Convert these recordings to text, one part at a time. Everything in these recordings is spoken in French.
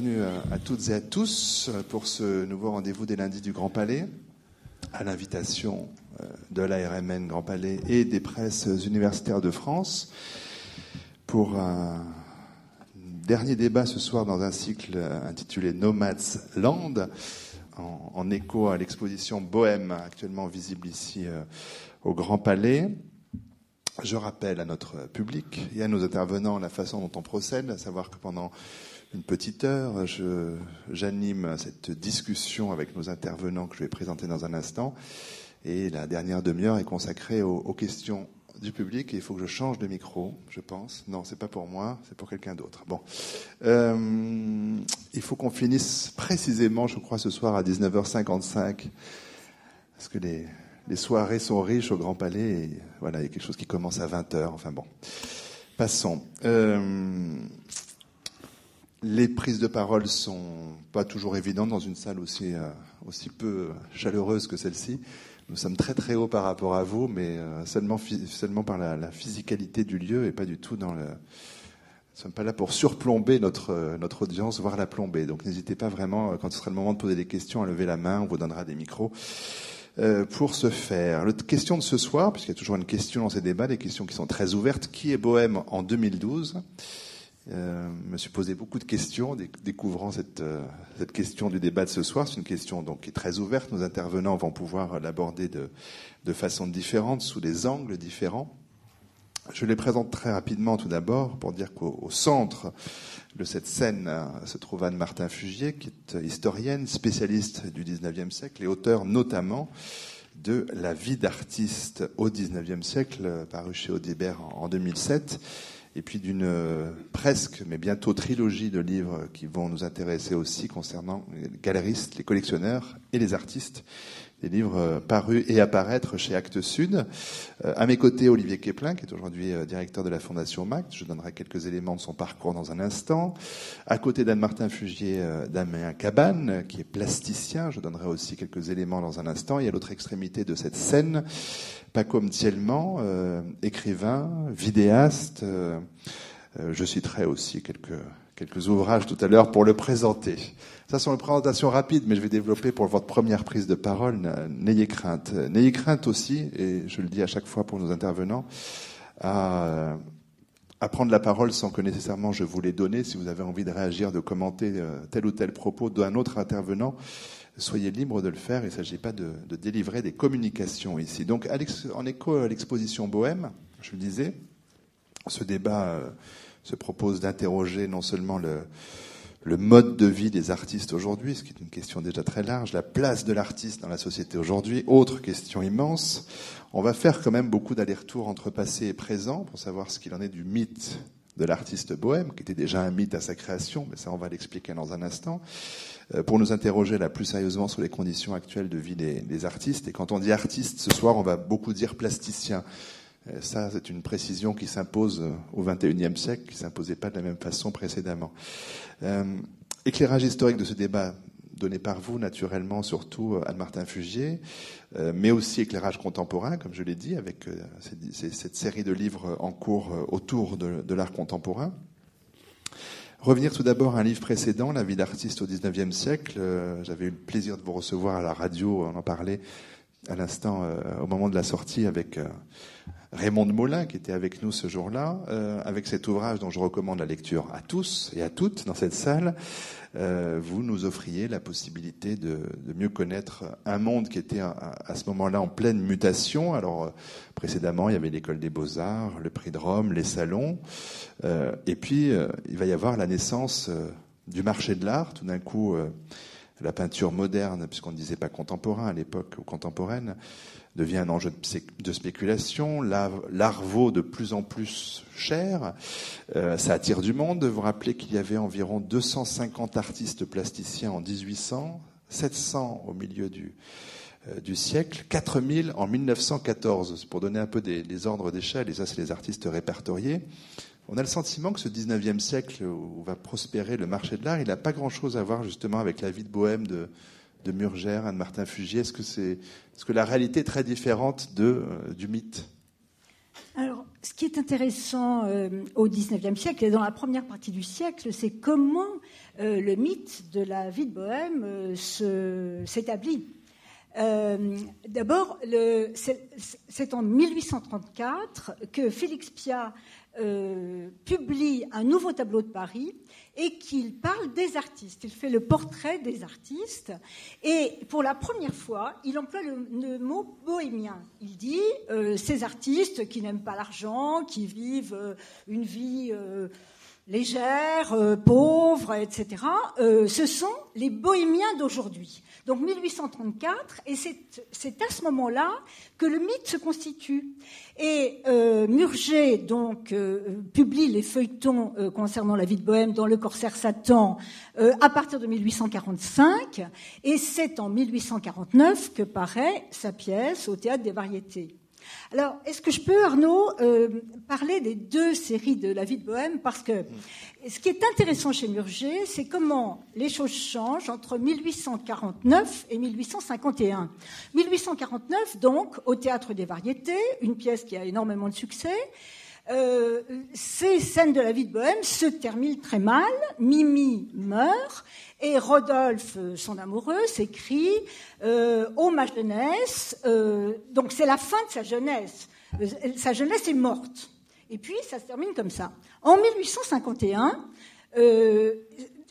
Bienvenue à toutes et à tous pour ce nouveau rendez-vous des lundis du Grand Palais, à l'invitation euh, de l'ARMN Grand Palais et des presses universitaires de France, pour un dernier débat ce soir dans un cycle intitulé Nomads Land, en, écho à l'exposition Bohème, actuellement visible ici euh, au Grand Palais. Je rappelle à notre public et à nos intervenants la façon dont on procède, à savoir que pendant une petite heure. J'anime cette discussion avec nos intervenants que je vais présenter dans un instant. Et la dernière demi-heure est consacrée aux, questions du public. Il faut que je change de micro, je pense. Non, c'est pas pour moi, c'est pour quelqu'un d'autre. Bon, euh, il faut qu'on finisse précisément, je crois, ce soir à 19h55, parce que les, soirées sont riches au Grand Palais. Voilà, il y a quelque chose qui commence à 20h. Enfin bon, passons. Euh, les prises de parole sont pas toujours évidentes dans une salle aussi, euh, aussi peu chaleureuse que celle-ci. Nous sommes très très haut par rapport à vous, mais euh, seulement, seulement par la, physicalité du lieu et pas du tout dans le. Nous ne sommes pas là pour surplomber notre, notre audience, voire la plomber. Donc n'hésitez pas vraiment, quand ce sera le moment de poser des questions, à lever la main, on vous donnera des micros. Euh, pour ce faire. La question de ce soir, puisqu'il y a toujours une question dans ces débats, des questions qui sont très ouvertes, qui est Bohème en 2012 euh, je me suis posé beaucoup de questions, découvrant cette, euh, cette question du débat de ce soir. C'est une question donc qui est très ouverte. Nos intervenants vont pouvoir l'aborder de, façon différente, sous des angles différents. Je les présente très rapidement tout d'abord pour dire qu'au centre de cette scène euh, se trouve Anne Martin Fugier, qui est historienne, spécialiste du XIXe siècle et auteur notamment de La vie d'artiste au XIXe siècle, paru chez Audibert en 2007 et puis d'une euh, presque, mais bientôt trilogie de livres qui vont nous intéresser aussi concernant les galeristes, les collectionneurs et les artistes. Des livres euh, parus et apparaître chez Actes Sud. Euh, à mes côtés, Olivier Keplin, qui est aujourd'hui directeur de la Fondation MAC. Je donnerai quelques éléments de son parcours dans un instant. À côté d'Anne-Martin Fugier, Damien Cabane, qui est plasticien. Je donnerai aussi quelques éléments dans un instant. Et à l'autre extrémité de cette scène, Paco Mtielman, euh, écrivain, vidéaste. Euh, euh, je citerai aussi quelques, quelques ouvrages tout à l'heure pour le présenter. Ça sont les présentations rapides, mais je vais développer pour votre première prise de parole. N'ayez crainte. N'ayez crainte aussi, et je le dis à chaque fois pour nos intervenants, à, à prendre la parole sans que nécessairement je vous l'ai donné. Si vous avez envie de réagir, de commenter tel ou tel propos d'un autre intervenant, soyez libre de le faire. Il ne s'agit pas de, délivrer des communications ici. Donc, en écho à l'exposition Bohème, je le disais, ce débat euh, se propose d'interroger non seulement le, le mode de vie des artistes aujourd'hui, ce qui est une question déjà très large, la place de l'artiste dans la société aujourd'hui, autre question immense. On va faire quand même beaucoup d'allers-retours entre passé et présent pour savoir ce qu'il en est du mythe de l'artiste bohème, qui était déjà un mythe à sa création, mais ça on va l'expliquer dans un instant. Euh, pour nous interroger là plus sérieusement sur les conditions actuelles de vie des, artistes. Et quand on dit artiste, ce soir, on va beaucoup dire plasticien. Euh, ça, c'est une précision qui s'impose euh, au XXIe siècle, qui s'imposait pas de la même façon précédemment. éclairage historique de ce débat donné par vous, naturellement, surtout Anne-Martin Fugier, mais aussi éclairage contemporain, comme je l'ai dit, avec cette série de livres en cours autour de l'art contemporain. Revenir tout d'abord à un livre précédent, La vie d'artiste au XIXe siècle. Euh, j'avais eu le plaisir de vous recevoir à la radio, on en parlait à l'instant, euh, au moment de la sortie, avec euh, Raymond de Molin, qui était avec nous ce jour-là, avec cet ouvrage dont je recommande la lecture à tous et à toutes dans cette salle. vous nous offriez la possibilité de, mieux connaître un monde qui était à, ce moment-là en pleine mutation. Alors, précédemment, il y avait l'école des beaux-arts, le prix de Rome, les salons. Euh, et puis, euh, il va y avoir la naissance euh, du marché de l'art. Tout d'un coup, la peinture moderne, puisqu'on ne disait pas contemporain à l'époque, ou contemporaine, devient un enjeu de spéculation. L'art vaut de plus en plus cher. ça attire du monde. Vous rappelez qu'il y avait environ 250 artistes plasticiens en 1800, 700 au milieu du, du siècle, 4000 en 1914, pour donner un peu des ordres d'échelle, et ça c'est les artistes répertoriés. On a le sentiment que ce 19e siècle où va prospérer le marché de l'art, il n'a pas grand-chose à voir justement avec la vie de bohème de, de Murgère, Anne-Martin Fugier. Est-ce que, la réalité est très différente de, euh, du mythe? Alors, ce qui est intéressant au XIXe siècle et dans la première partie du siècle, c'est comment le mythe de la vie de Bohème s'établit. Euh, D'abord, c'est en 1834 que Félix Piat euh, publie un nouveau tableau de Paris et qu'il parle des artistes. Il fait le portrait des artistes et pour la première fois, il emploie le, mot bohémien. Il dit euh, ces artistes qui n'aiment pas l'argent, qui vivent euh, une vie légère, pauvre, etc. ce sont les bohémiens d'aujourd'hui donc 1834, et c'est à ce moment-là que le mythe se constitue. Et euh, Murger donc euh, publie les feuilletons euh, concernant la vie de Bohème dans Le Corsaire Satan à partir de 1845, et c'est en 1849 que paraît sa pièce au Théâtre des Variétés. Alors, est-ce que je peux, Arnaud, euh, parler des deux séries de La vie de Bohème Parce que ce qui est intéressant chez Murger, c'est comment les choses changent entre 1849 et 1851. 1849, donc, au Théâtre des Variétés, une pièce qui a énormément de succès. Euh, ces scènes de la vie de Bohème se terminent très mal. Mimi meurt et Rodolphe, euh, son amoureux, s'écrit euh, Oh ma jeunesse. Euh, donc c'est la fin de sa jeunesse. Sa jeunesse est morte. Et puis ça se termine comme ça. En 1851, euh,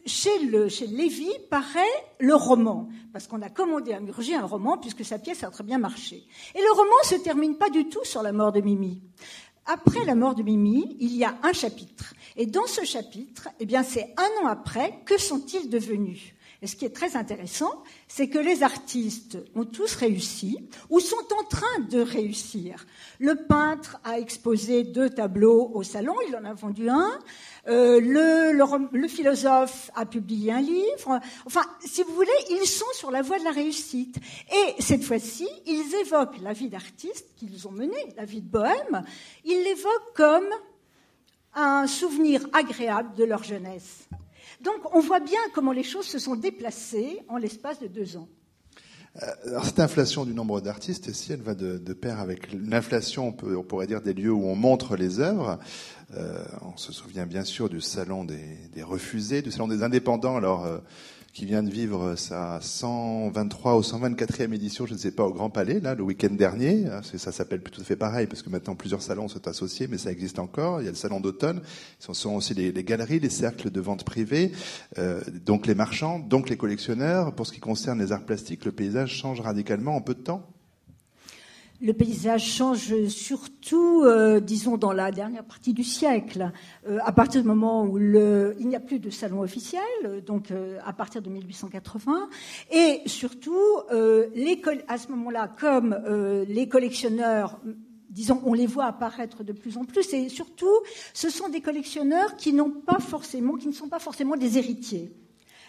chez, le, Lévy paraît le roman, parce qu'on a commandé à Murger un roman, puisque sa pièce a très bien marché. Et le roman se termine pas du tout sur la mort de Mimi. Après la mort de Mimi, il y a un chapitre. Et dans ce chapitre, eh c'est un an après, que sont-ils devenus? Et ce qui est très intéressant, c'est que les artistes ont tous réussi ou sont en train de réussir. Le peintre a exposé deux tableaux au salon, il en a vendu un. Euh, le, le, philosophe a publié un livre. Enfin, si vous voulez, ils sont sur la voie de la réussite. Et cette fois-ci, ils évoquent la vie d'artiste qu'ils ont menée, la vie de bohème. Ils l'évoquent comme un souvenir agréable de leur jeunesse. Donc on voit bien comment les choses se sont déplacées en l'espace de deux ans. Euh, cette inflation du nombre d'artistes, ici, elle va de, pair avec l'inflation, on, pourrait dire, des lieux où on montre les œuvres. Euh, on se souvient bien sûr du salon des, refusés, du salon des indépendants. Alors, euh, qui vient de vivre sa 123 ou 124e édition, je ne sais pas, au Grand Palais, là, le week-end dernier. Ça s'appelle tout à fait pareil, parce que maintenant plusieurs salons sont associés, mais ça existe encore. Il y a le salon d'automne. Ce sont aussi les, galeries, les cercles de vente privée, euh, donc les marchands, donc les collectionneurs. Pour ce qui concerne les arts plastiques, le paysage change radicalement en peu de temps le paysage change surtout, euh, disons, dans la dernière partie du siècle, euh, à partir du moment où il n'y a plus de salon officiel, donc euh, à partir de 1880, et surtout, à ce moment-là, comme les collectionneurs disons, on les voit apparaître de plus en plus, et surtout, ce sont des collectionneurs qui ne sont pas forcément des héritiers.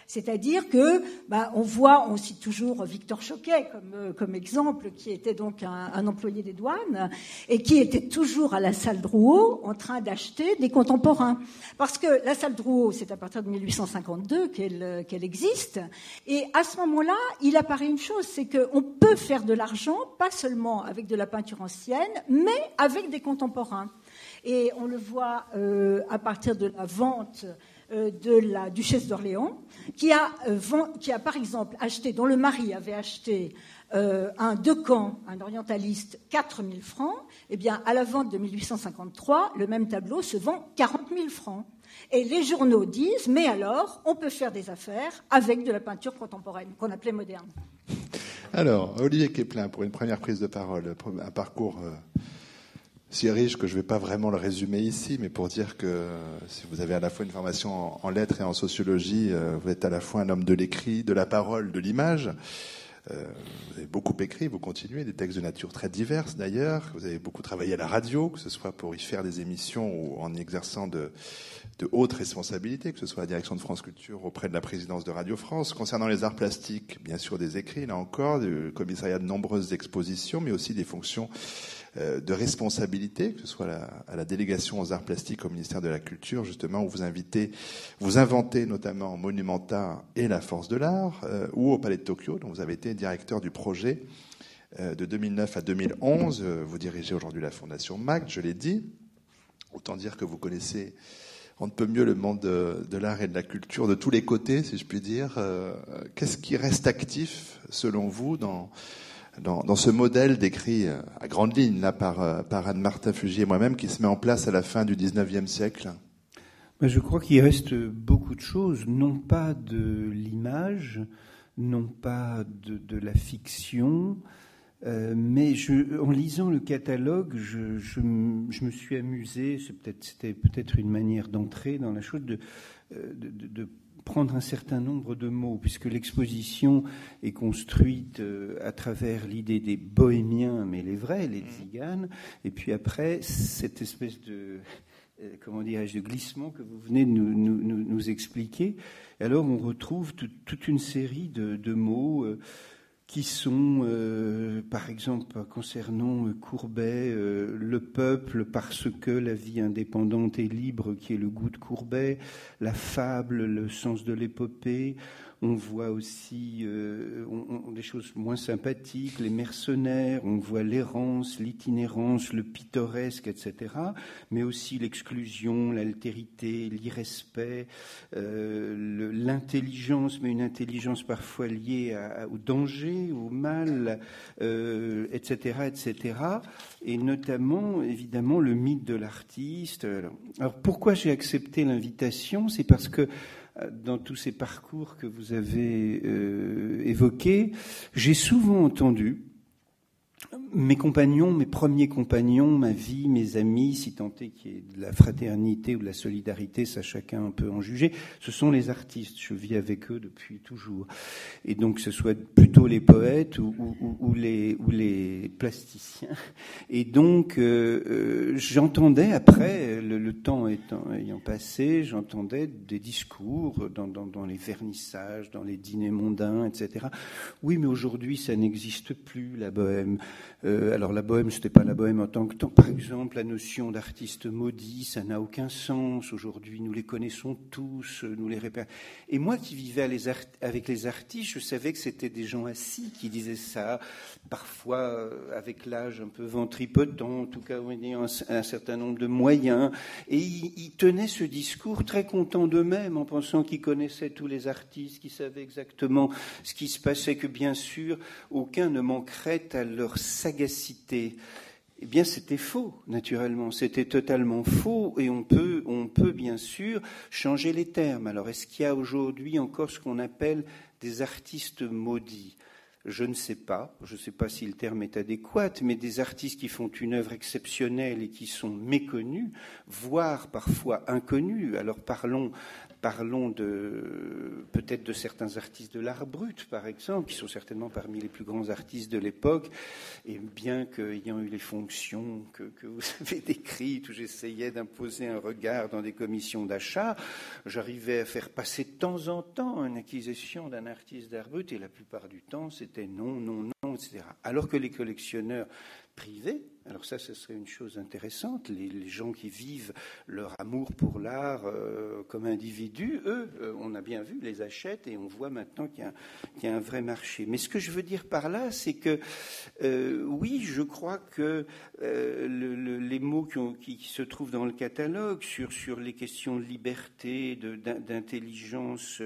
C'est-à-dire que, bah, on voit, on cite toujours Victor Choquet comme, euh, comme exemple, qui était donc un, employé des douanes et qui était toujours à la salle Drouot en train d'acheter des contemporains. Parce que la salle Drouot, c'est à partir de 1852 qu'elle qu'elle existe. Et à ce moment-là, il apparaît une chose, c'est qu'on peut faire de l'argent, pas seulement avec de la peinture ancienne, mais avec des contemporains. Et on le voit euh, à partir de la vente euh, de la duchesse d'Orléans, qui a, euh, qui a par exemple acheté, dont le mari avait acheté euh, un Decamp, un orientaliste, 4000 francs, eh bien, à la vente de 1853, le même tableau se vend 40 000 francs. Et les journaux disent, mais alors, on peut faire des affaires avec de la peinture contemporaine, qu'on appelait moderne. Alors, Olivier Keplin, pour une première prise de parole, un parcours si riche que je ne vais pas vraiment le résumer ici, mais pour dire que si vous avez à la fois une formation en, lettres et en sociologie, euh, vous êtes à la fois un homme de l'écrit, de la parole, de l'image. Euh, vous avez beaucoup écrit, vous continuez, des textes de nature très diverses d'ailleurs. Vous avez beaucoup travaillé à la radio, que ce soit pour y faire des émissions ou en exerçant de, de hautes responsabilités, que ce soit la direction de France Culture auprès de la présidence de Radio France. Concernant les arts plastiques, bien sûr des écrits, là encore, du commissariat de nombreuses expositions, mais aussi des fonctions euh, de responsabilité, que ce soit à la délégation aux arts plastiques au ministère de la Culture, justement, où vous invitez, vous inventez notamment Monumenta et la force de l'art, euh, ou au Palais de Tokyo, dont vous avez été directeur du projet euh, de 2009 à 2011. Vous dirigez aujourd'hui la Fondation MAC, je l'ai dit. Autant dire que vous connaissez on ne peut mieux le monde de, l'art et de la culture de tous les côtés, si je puis dire. Euh, qu'est-ce qui reste actif, selon vous, dans, dans, ce modèle décrit euh, à grande ligne là, par, euh, par Anne-Martin Fugier et moi-même, qui se met en place à la fin du 19e siècle. Je crois qu'il reste beaucoup de choses, non pas de l'image, non pas de, la fiction, euh, mais en lisant le catalogue, je, me suis amusé, c'était peut-être une manière d'entrer dans la chose, de, de, de, prendre un certain nombre de mots, puisque l'exposition est construite euh, à travers l'idée des bohémiens, mais les vrais, les tziganes, et puis après, cette espèce de comment dirais-je, de glissement que vous venez de nous, nous, nous expliquer. alors on retrouve toute une série de, de mots qui sont, euh, par exemple, concernant euh, Courbet, euh, le peuple parce que la vie indépendante et libre, qui est le goût de Courbet, la fable, le sens de l'épopée, on voit aussi euh, des choses moins sympathiques, les mercenaires, on voit l'errance, l'itinérance, le pittoresque, etc. Mais aussi l'exclusion, l'altérité, l'irrespect, euh, l'intelligence, mais une intelligence parfois liée au danger, au mal, euh, etc., etc. Et notamment, évidemment, le mythe de l'artiste. Alors pourquoi j'ai accepté l'invitation? C'est parce que dans tous ces parcours que vous avez euh, évoqués, j'ai souvent entendu mes compagnons, mes premiers compagnons, ma vie, mes amis, si tant est qu'il y ait de la fraternité ou de la solidarité, ça chacun peut en juger, ce sont les artistes. Je vis avec eux depuis toujours. Et donc, ce soit plutôt les poètes ou, ou, ou les, ou les plasticiens. Et donc, euh, euh, j'entendais, après, le, le temps étant, ayant passé, j'entendais des discours dans, dans, dans les vernissages, dans les dîners mondains, etc. Oui, mais aujourd'hui, ça n'existe plus, la bohème. Euh, alors la bohème, c'était pas la bohème en tant que temps. Par exemple, la notion d'artiste maudit, ça n'a aucun sens aujourd'hui. Nous les connaissons tous, nous les repérons. Et moi qui vivais avec les artistes, je savais que c'était des gens assis qui disaient ça, parfois euh, avec l'âge un peu ventripotent, en tout cas ayant un, certain nombre de moyens. Et ils, ils tenaient ce discours très contents d'eux-mêmes, en pensant qu'ils connaissaient tous les artistes, qu'ils savaient exactement ce qui se passait, que bien sûr, aucun ne manquerait à leur sagacité. Eh bien, c'était faux, naturellement. C'était totalement faux et on peut, bien sûr changer les termes. Alors, est-ce qu'il y a aujourd'hui encore ce qu'on appelle des artistes maudits? Je ne sais pas, je ne sais pas si le terme est adéquat, mais des artistes qui font une œuvre exceptionnelle et qui sont méconnus, voire parfois inconnus. Alors parlons Parlons peut-être de certains artistes de l'art brut, par exemple, qui sont certainement parmi les plus grands artistes de l'époque, et bien qu'ayant eu les fonctions que, que vous avez décrites, où j'essayais d'imposer un regard dans des commissions d'achat, j'arrivais à faire passer de temps en temps une acquisition d'un artiste d'art brut, et la plupart du temps, c'était non, non, non, etc. Alors que les collectionneurs privés, alors ça, ce serait une chose intéressante. Les, gens qui vivent leur amour pour l'art euh, comme individus, eux, euh, on a bien vu, les achètent et on voit maintenant qu'il y, a un vrai marché. Mais ce que je veux dire par là, c'est que euh, oui, je crois que le, les mots qui, qui, se trouvent dans le catalogue sur, sur les questions de liberté, d'intelligence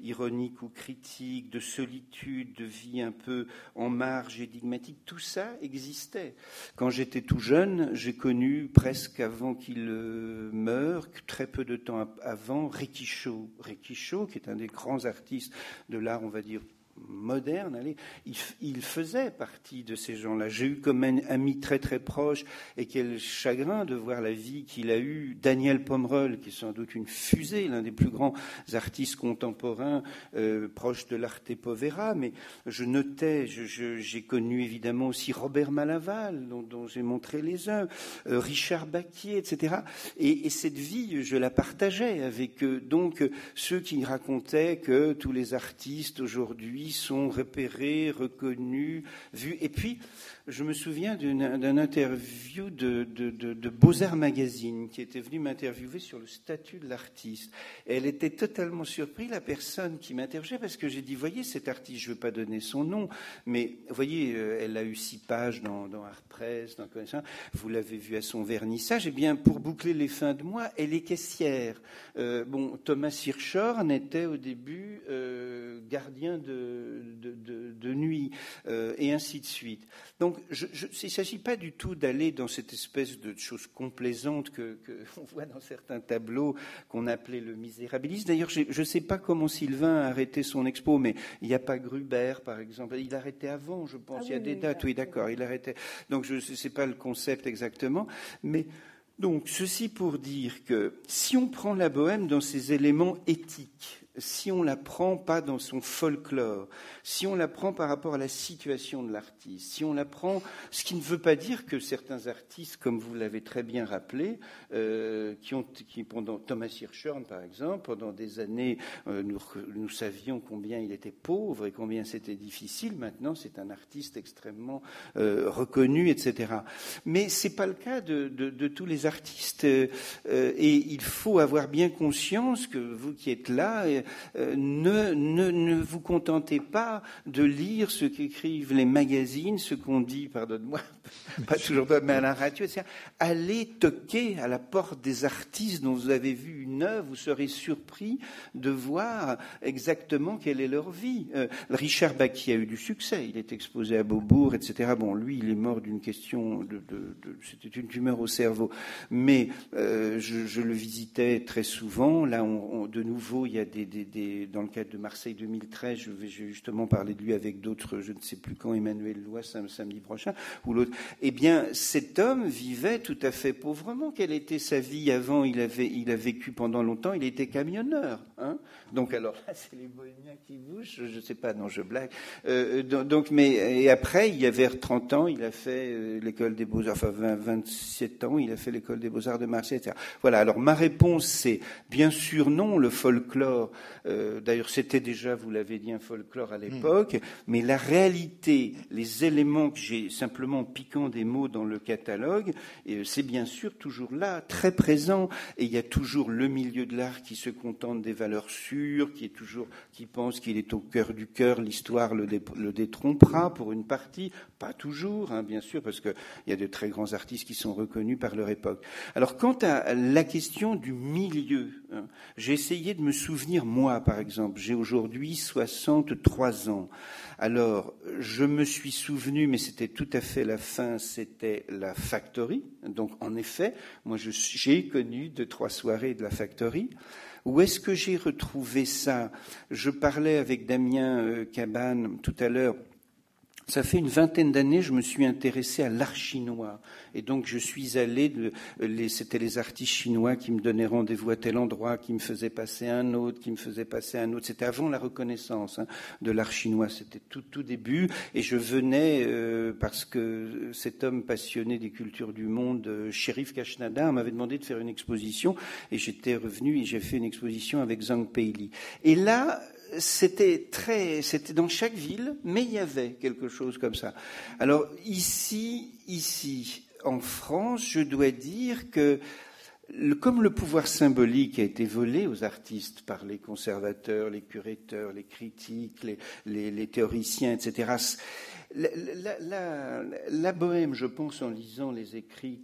ironique ou critique, de solitude, de vie un peu en marge énigmatique, tout ça existait. Quand j'étais tout jeune, j'ai connu presque avant qu'il euh, meure, très peu de temps avant, Ricky Shaw. Ricky Shaw, qui est un des grands artistes de l'art, on va dire, moderne, allez, il, faisait partie de ces gens-là. J'ai eu comme un ami très très proche, et quel chagrin de voir la vie qu'il a eue, Daniel Pomerol, qui est sans doute une fusée, l'un des plus grands artistes contemporains euh, proches de l'arte povera, mais je notais, j'ai connu évidemment aussi Robert Malaval, dont, j'ai montré les œuvres, euh, Richard Baquier, etc. Et, et, cette vie, je la partageais avec. Donc, ceux qui racontaient que tous les artistes aujourd'hui sont repérés, reconnus, vus. Et puis, je me souviens d'un interview de, Beaux-Arts Magazine qui était venue m'interviewer sur le statut de l'artiste. Elle était totalement surprise, la personne qui m'interrogeait, parce que j'ai dit, voyez, cet artiste, je ne veux pas donner son nom, mais voyez, euh, elle a eu six pages dans, dans Art Press, dans vous l'avez vu à son vernissage. Eh bien, pour boucler les fins de mois, elle est caissière. Euh, bon, Thomas Hirschhorn était au début euh, gardien de, nuit, et ainsi de suite. Donc, je, il ne s'agit pas du tout d'aller dans cette espèce de chose complaisante que qu'on voit dans certains tableaux qu'on appelait le misérabilisme. D'ailleurs, je ne sais pas comment Sylvain a arrêté son expo, mais il n'y a pas Gruber, par exemple. Il arrêtait avant, je pense. Ah il y a des dates, oui, d'accord. Il arrêtait. Donc, je ne sais pas le concept exactement, mais donc ceci pour dire que si on prend la bohème dans ses éléments éthiques, si on la prend pas dans son folklore, si on la prend par rapport à la situation de l'artiste, si on la prend, ce qui ne veut pas dire que certains artistes, comme vous l'avez très bien rappelé, euh, qui ont, qui pendant Thomas Hirschhorn par exemple, pendant des années, euh, nous, savions combien il était pauvre et combien c'était difficile. Maintenant, c'est un artiste extrêmement euh, reconnu, etc. Mais c'est pas le cas de tous les artistes, et il faut avoir bien conscience que vous qui êtes là, ne, ne, ne vous contentez pas de lire ce qu'écrivent les magazines, ce qu'on dit, pardonne-moi, pas toujours mais à la radio, c'est allez toquer à la porte des artistes dont vous avez vu une œuvre, vous serez surpris de voir exactement quelle est leur vie. Euh, Richard Bacqui a eu du succès, il est exposé à Beaubourg, etc. Bon, lui, il est mort d'une question c'était une tumeur au cerveau, mais euh, je, le visitais très souvent. Là, de nouveau, il y a des, dans le cadre de Marseille 2013, je vais justement parler de lui avec d'autres, je ne sais plus quand, Emmanuel Lois, samedi prochain, ou l'autre. Eh bien, cet homme vivait tout à fait pauvrement. Quelle était sa vie? Avant il, avait, il a vécu pendant longtemps, il était camionneur. Hein donc, alors là, c'est les bohémiens qui bougent, je ne sais pas, non, je blague. Euh, donc, mais, et après, il y avait 30 ans, il a fait euh, l'école des beaux-arts, enfin 27 ans, il a fait l'école des beaux-arts de Marseille, etc. Voilà, alors ma réponse, c'est bien sûr non, le folklore. Euh, d'ailleurs, c'était déjà, vous l'avez dit, un folklore à l'époque. Hmm. mais la réalité, les éléments que j'ai simplement piquant des mots dans le catalogue, euh, c'est bien sûr toujours là, très présent, et il y a toujours le milieu de l'art qui se contente des valeurs sûres, qui est toujours, qui pense qu'il est au cœur du cœur, l'histoire le, détrompera pour une partie, pas toujours, hein, bien sûr, parce qu'il y a de très grands artistes qui sont reconnus par leur époque. Alors, quant à la question du milieu, hein, j'ai essayé de me souvenir, moi, par exemple, j'ai aujourd'hui 63 ans. Alors, je me suis souvenu, mais c'était tout à fait la fin, c'était la Factory. Donc, en effet, moi, j'ai connu deux, trois soirées de la Factory. Où est-ce que j'ai retrouvé ça? Je parlais avec Damien euh, Cabane tout à l'heure ça fait une vingtaine d'années, je me suis intéressé à l'art chinois. Et donc, je suis allé, c'était les artistes chinois qui me donnaient rendez-vous à tel endroit, qui me faisaient passer un autre, qui me faisaient passer un autre. C'était avant la reconnaissance hein, de l'art chinois. C'était tout, tout début. Et je venais, euh, parce que cet homme passionné des cultures du monde, euh, Shérif Kashnadar, m'avait demandé de faire une exposition. Et j'étais revenu et j'ai fait une exposition avec Zhang Peili. Et là, c'était très, c'était dans chaque ville, mais il y avait quelque chose comme ça. Alors ici, ici, en France, je dois dire que comme le pouvoir symbolique a été volé aux artistes par les conservateurs, les curateurs, les critiques, les, les théoriciens, etc., la, bohème, je pense, en lisant les écrits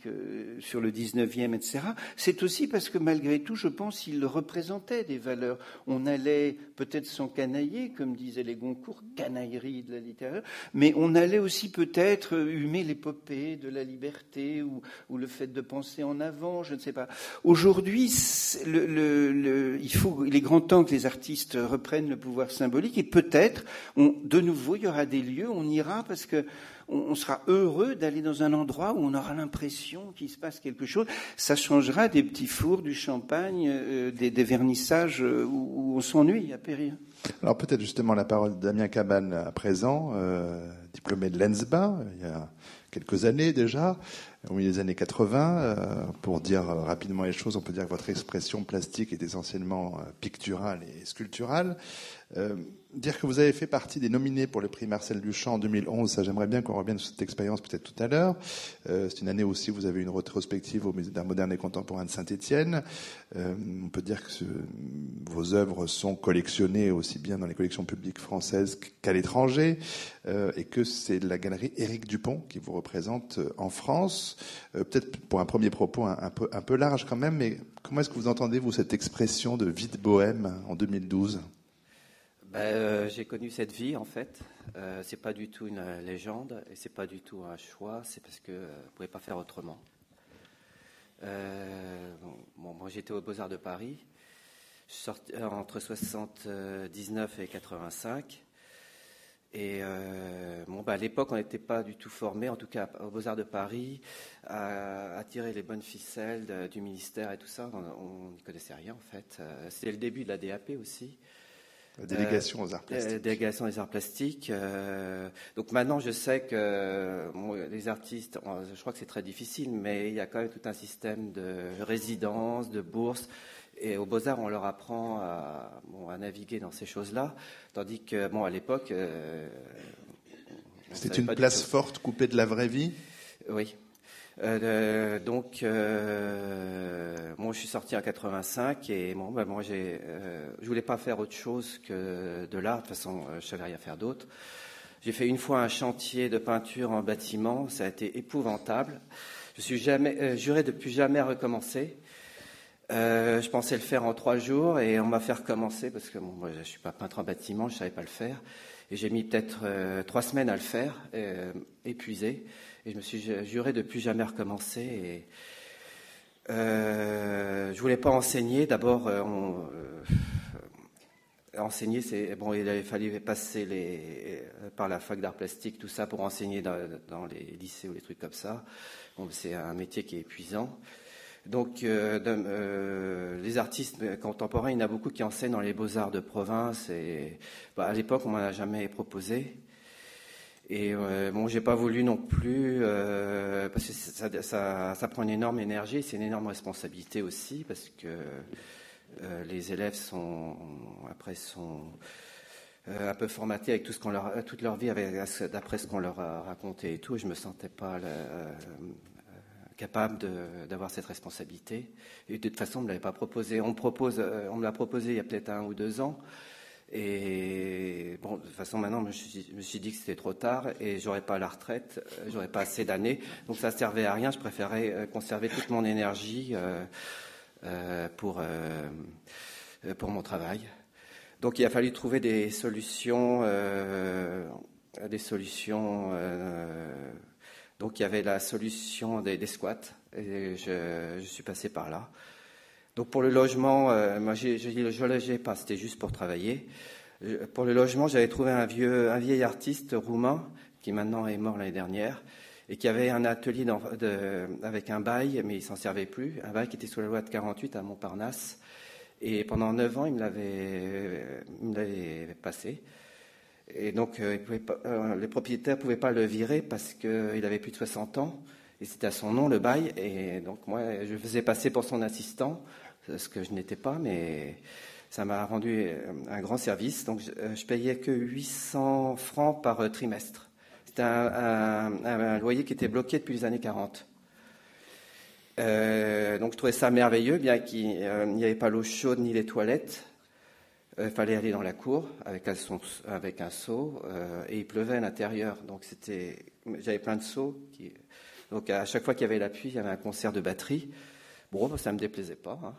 sur le 19e, etc., c'est aussi parce que malgré tout, je pense, il représentait des valeurs. On allait peut-être s'en canailler, comme disaient les Goncourt, canaillerie de la littérature, mais on allait aussi peut-être humer l'épopée de la liberté ou, le fait de penser en avant, je ne sais pas. Aujourd'hui, il, il est grand temps que les artistes reprennent le pouvoir symbolique et peut-être, de nouveau, il y aura des lieux, on ira parce que on, sera heureux d'aller dans un endroit où on aura l'impression qu'il se passe quelque chose. Ça changera des petits fours, du champagne, euh, des, vernissages euh, où, on s'ennuie à périr. Alors peut-être justement la parole de Damien Cabane à présent, euh, diplômé de l'ENSBA il y a quelques années déjà, au milieu des années 80. pour dire rapidement les choses, on peut dire que votre expression plastique est essentiellement picturale et sculpturale. Dire que vous avez fait partie des nominés pour le prix Marcel Duchamp en 2011, ça j'aimerais bien qu'on revienne sur cette expérience peut-être tout à l'heure. Euh, c'est une année aussi où vous avez une rétrospective au Musée d'art moderne et contemporain de Saint-Étienne. Euh, on peut dire que vos œuvres sont collectionnées aussi bien dans les collections publiques françaises qu'à l'étranger, euh, et que c'est la galerie Éric Dupont qui vous représente en France. Euh, peut-être pour un premier propos un, peu, un peu large quand même, mais comment est-ce que vous entendez vous cette expression de vie de bohème en 2012 ben, euh, J'ai connu cette vie en fait. Euh, c'est pas du tout une légende et c'est pas du tout un choix. C'est parce que euh, vous pouvez pas faire autrement. Euh, bon, moi j'étais aux Beaux Arts de Paris. Euh, entre 79 et 85. Et euh, bon, bah, à l'époque, on n'était pas du tout formé, en tout cas aux Beaux-Arts de Paris, à, tirer les bonnes ficelles du ministère et tout ça. On n'y connaissait rien en fait. C'était le début de la DAP aussi. La délégation aux arts plastiques. La délégation des arts plastiques. Euh, donc maintenant, je sais que bon, les artistes, je crois que c'est très difficile, mais il y a quand même tout un système de résidence, de bourse. Et aux Beaux-Arts, on leur apprend à, bon, à, naviguer dans ces choses-là. Tandis que, bon, à l'époque. Euh, C'était une place forte coupée de la vraie vie? Oui. Euh, donc, euh, moi, je suis sorti en 85 et bon, ben, moi, j'ai, euh, je voulais pas faire autre chose que de l'art. De toute façon, euh, je savais rien faire d'autre. J'ai fait une fois un chantier de peinture en bâtiment. Ça a été épouvantable. Je suis jamais euh, juré de plus jamais recommencer. Euh, je pensais le faire en trois jours et on m'a fait recommencer parce que bon, moi, je suis pas peintre en bâtiment, je savais pas le faire. Et j'ai mis peut-être trois semaines à le faire, épuisé. Et je me suis juré de plus jamais recommencer. Et euh, je voulais pas enseigner. D'abord, euh, euh, enseigner, c'est bon. Il avait fallu passer les, par la fac d'art plastique, tout ça, pour enseigner dans, les lycées ou les trucs comme ça. Bon, c'est un métier qui est épuisant. Donc, euh, euh, les artistes contemporains, il y en a beaucoup qui enseignent dans les beaux-arts de province. Bah, à l'époque, on m'en a jamais proposé. Et euh, bon, j'ai pas voulu non plus euh, parce que ça, prend une énorme énergie, c'est une énorme responsabilité aussi parce que euh, les élèves sont après sont euh, un peu formatés avec tout ce qu'on leur toute leur vie d'après ce qu'on leur a raconté et tout. Et je me sentais pas capable d'avoir cette responsabilité. Et de toute façon, on me l'avait pas proposé. On me l'a proposé il y a peut-être un ou deux ans. Et bon, de toute façon, maintenant, je me suis, dit que c'était trop tard et j'aurais pas la retraite, j'aurais pas assez d'années, donc ça servait à rien. Je préférais conserver toute mon énergie euh, euh, pour euh, pour mon travail. Donc, il a fallu trouver des solutions, donc, il y avait la solution des, squats et je suis passé par là. Donc pour le logement, euh, moi je ne logeais pas, c'était juste pour travailler. Pour le logement, j'avais trouvé un vieux, un vieil artiste roumain qui maintenant est mort l'année dernière et qui avait un atelier avec un bail, mais il s'en servait plus, un bail qui était sous la loi de 48 à Montparnasse. Et pendant neuf ans, il me l'avait, il me l'avait passé. Et donc, euh, euh, les propriétaires pouvaient pas le virer parce qu'il avait plus de 60 ans. Et c'était à son nom le bail. Et donc, moi, je faisais passer pour son assistant ce que je n'étais pas, mais ça m'a rendu un grand service. Donc je, je, payais que 800 francs par trimestre. C'était un, loyer qui était bloqué depuis les années 40. Euh, donc je trouvais ça merveilleux, bien qu'il euh, n'y avait pas l'eau chaude ni les toilettes. Il euh, fallait aller dans la cour avec un, seau euh, et il pleuvait à l'intérieur. Donc j'avais plein de seaux. Donc à chaque fois qu'il y avait la pluie, il y avait un concert de batterie. Bon, ça me déplaisait pas. Hein.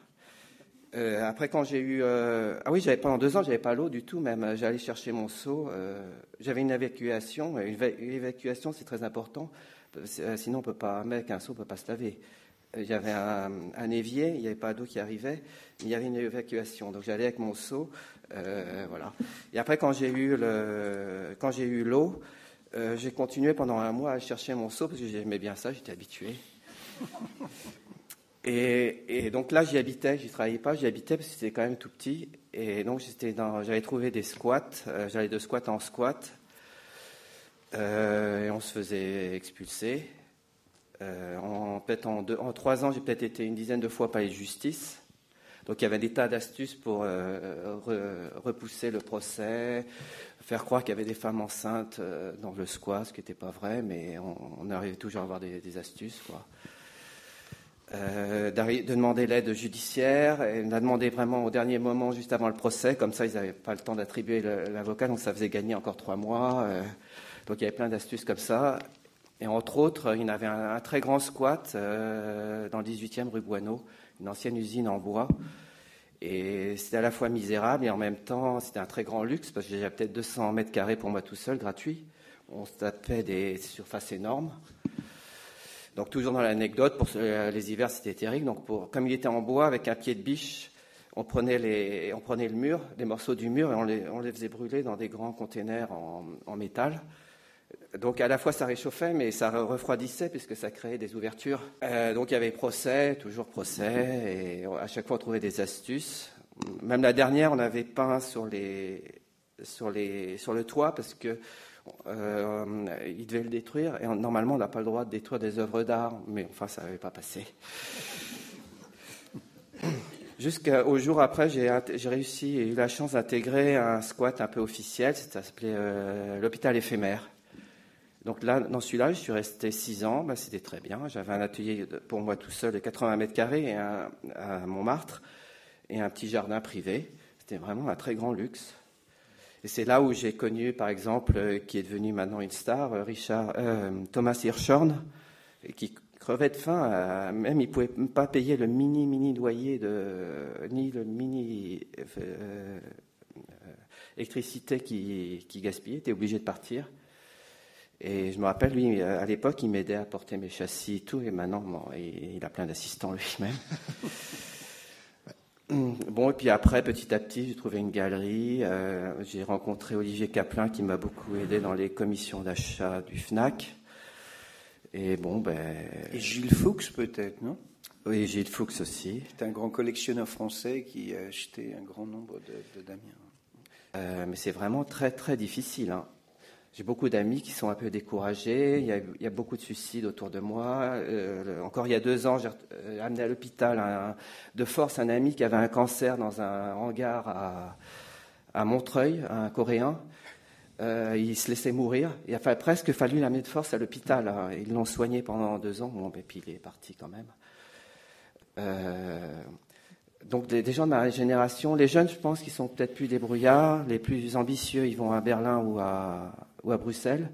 Euh, après, quand j'ai eu, euh, ah oui, pendant deux ans, j'avais pas l'eau du tout. Même, j'allais chercher mon seau. Euh, j'avais une évacuation. Une, évacuation, c'est très important. Sinon, on peut pas, mec, un seau, peut pas se laver. Il y avait un, un évier, il n'y avait pas d'eau qui arrivait, il y avait une évacuation. Donc j'allais avec mon seau, voilà. Et après, quand j'ai eu le, quand j'ai eu l'eau, j'ai continué pendant un mois à chercher mon seau parce que j'aimais bien ça, j'étais habitué. Et, donc là, j'y habitais, j'y travaillais pas, j'y habitais parce que c'était quand même tout petit. Et donc j'avais trouvé des squats, euh, j'allais de squat en squat, euh, et on se faisait expulser. Euh, en, en, deux, en trois ans, j'ai peut-être été une dizaine de fois palais de justice. Donc il y avait des tas d'astuces pour repousser le procès, faire croire qu'il y avait des femmes enceintes dans le squat, ce qui n'était pas vrai, mais on, arrivait toujours à avoir des, des astuces. Quoi. Euh, de demander l'aide judiciaire. Et on a demandé vraiment au dernier moment, juste avant le procès, comme ça ils n'avaient pas le temps d'attribuer l'avocat, donc ça faisait gagner encore trois mois. Euh, donc il y avait plein d'astuces comme ça. Et entre autres, il y avait un, très grand squat euh, dans le 18e rue Boineau, une ancienne usine en bois. Et c'était à la fois misérable et en même temps, c'était un très grand luxe parce que j'avais peut-être 200 mètres carrés pour moi tout seul, gratuit. On se tapait des surfaces énormes. Donc toujours dans l'anecdote, pour les hivers c'était terrible. Donc comme il était en bois avec un pied de biche, on prenait, les, on prenait le mur, des morceaux du mur et on les, on les faisait brûler dans des grands containers en, métal. Donc à la fois ça réchauffait, mais ça refroidissait puisque ça créait des ouvertures. Euh, donc il y avait procès, toujours procès, et à chaque fois on trouvait des astuces. Même la dernière, on avait peint sur, les, sur, les, sur le toit parce que euh, il devait le détruire. Et normalement, on n'a pas le droit de détruire des œuvres d'art, mais enfin, ça n'avait pas passé. Jusqu'au jour après, j'ai réussi et eu la chance d'intégrer un squat un peu officiel. Ça s'appelait euh, l'hôpital éphémère. Donc là, dans celui-là, je suis resté six ans. Ben, C'était très bien. J'avais un atelier pour moi tout seul de 80 mètres carrés à Montmartre et un petit jardin privé. C'était vraiment un très grand luxe. Et c'est là où j'ai connu, par exemple, euh, qui est devenu maintenant une star, euh, Richard, euh, Thomas Hirschhorn, qui crevait de faim. même, il ne pouvait pas payer le mini, mini loyer, de, ni le mini électricité qui, qui gaspillait, était obligé de partir. Et je me rappelle, lui, à l'époque, il m'aidait à porter mes châssis et tout, et maintenant, il a plein d'assistants lui-même. Mm. Bon, et puis après, petit à petit, j'ai trouvé une galerie. Euh, j'ai rencontré Olivier Caplin qui m'a beaucoup aidé dans les commissions d'achat du FNAC. Et bon, ben. Et Gilles Fuchs, peut-être, non? Oui, Gilles Fuchs aussi. C'est un grand collectionneur français qui a acheté un grand nombre de, de Damien. Euh, mais c'est vraiment très, très difficile. Hein. J'ai beaucoup d'amis qui sont un peu découragés. Il y a, beaucoup de suicides autour de moi. Euh, encore il y a deux ans, j'ai euh, amené à l'hôpital de force un ami qui avait un cancer dans un hangar à, Montreuil, un Coréen. Euh, il se laissait mourir. Il a presque fallu l'amener de force à l'hôpital. Hein. Ils l'ont soigné pendant deux ans. Bon, et puis il est parti quand même. donc des, gens de ma génération, les jeunes, je pense, qui sont peut-être plus débrouillards, les plus ambitieux, ils vont à Berlin ou à, ou à Bruxelles.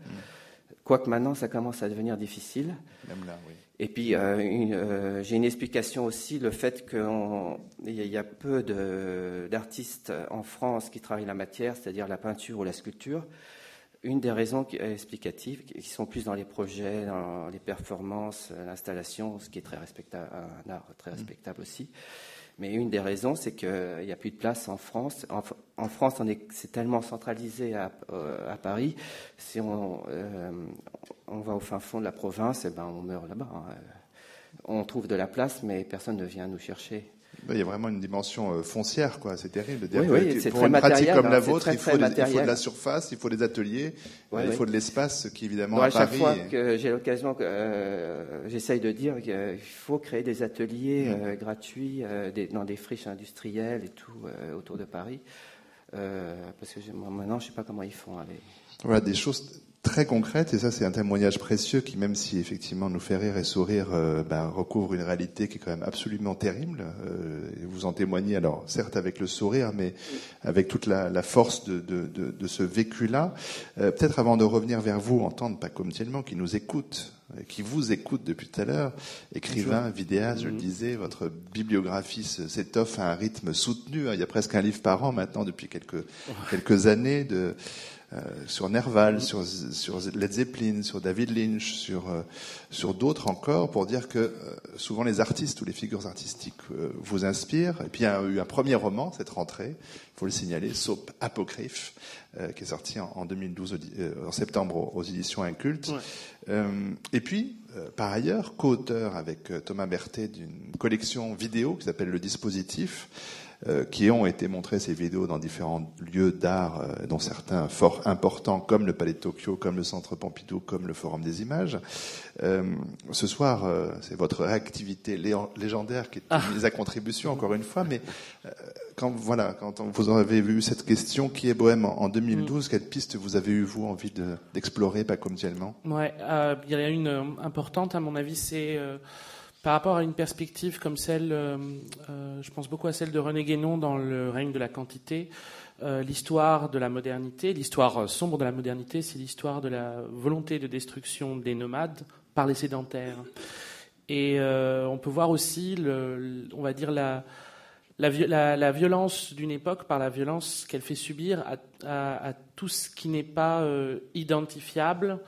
Quoique maintenant, ça commence à devenir difficile. Même là, oui. Et puis, euh, euh, j'ai une explication aussi, le fait qu'il y, a peu d'artistes en France qui travaillent la matière, c'est-à-dire la peinture ou la sculpture. Une des raisons explicatives, qui sont plus dans les projets, dans les performances, l'installation, ce qui est très respectable, un art très mm. respectable aussi. Mais une des raisons, c'est qu'il n'y a plus de place en France. En, France, c'est tellement centralisé à, euh, Paris. Si on, euh, on, va au fin fond de la province, eh ben, on meurt là-bas. Hein. On trouve de la place, mais personne ne vient nous chercher. Il y a vraiment une dimension euh, foncière, quoi. C'est terrible dire que pour une pratique comme la vôtre, il, faut de la surface, il faut des ateliers, il faut de l'espace, qui évidemment à, chaque fois que j'ai l'occasion, euh, j'essaye de dire qu'il faut créer des ateliers mm. euh, gratuits dans des friches industrielles et tout autour de Paris, parce que maintenant je sais pas comment ils font. Voilà des choses très concrète, et ça c'est un témoignage précieux qui, même si effectivement nous fait rire et sourire, euh, ben, recouvre une réalité qui est quand même absolument terrible. Euh, vous en témoignez, alors certes avec le sourire, mais avec toute la, la force de, de, de, de ce vécu-là. Euh, peut-être avant de revenir vers vous, entendre pas comme tellement qui nous écoute, qui vous écoute depuis tout à l'heure, écrivain, vidéaste, je le mm-hmm. disais, votre bibliographie s'étoffe à un rythme soutenu. Hein. Il y a presque un livre par an maintenant depuis quelques, quelques années de euh, sur Nerval, sur, sur, Led Zeppelin, sur David Lynch, sur, euh, sur d'autres encore, pour dire que euh, souvent les artistes ou les figures artistiques vous inspirent. Et puis il y a eu un premier roman, cette rentrée, il faut le signaler, Soap Apocryphe, qui est sorti en, 2012, en septembre aux, éditions Incultes. et puis, par ailleurs, co-auteur avec Thomas Berthet d'une collection vidéo qui s'appelle Le Dispositif, euh, qui ont été montrées ces vidéos dans différents lieux d'art, euh, dont certains fort importants, comme le Palais de Tokyo, comme le Centre Pompidou, comme le Forum des Images. Euh, ce soir, c'est votre réactivité légendaire qui est ah. mise à contribution, encore une fois, mais quand, voilà, quand vous avez vu cette question, qui est Bohème en, 2012, mm. quelle piste vous avez eu, vous, envie d'explorer, pas communément Ouais, il y a une importante, à mon avis, c'est par rapport à une perspective comme celle, euh, euh, je pense beaucoup à celle de René Guénon dans Le règne de la quantité, euh, l'histoire de la modernité, l'histoire sombre de la modernité, c'est l'histoire de la volonté de destruction des nomades par les sédentaires. Et on peut voir aussi, on va dire, la, violence d'une époque par la violence qu'elle fait subir à, tout ce qui n'est pas identifiable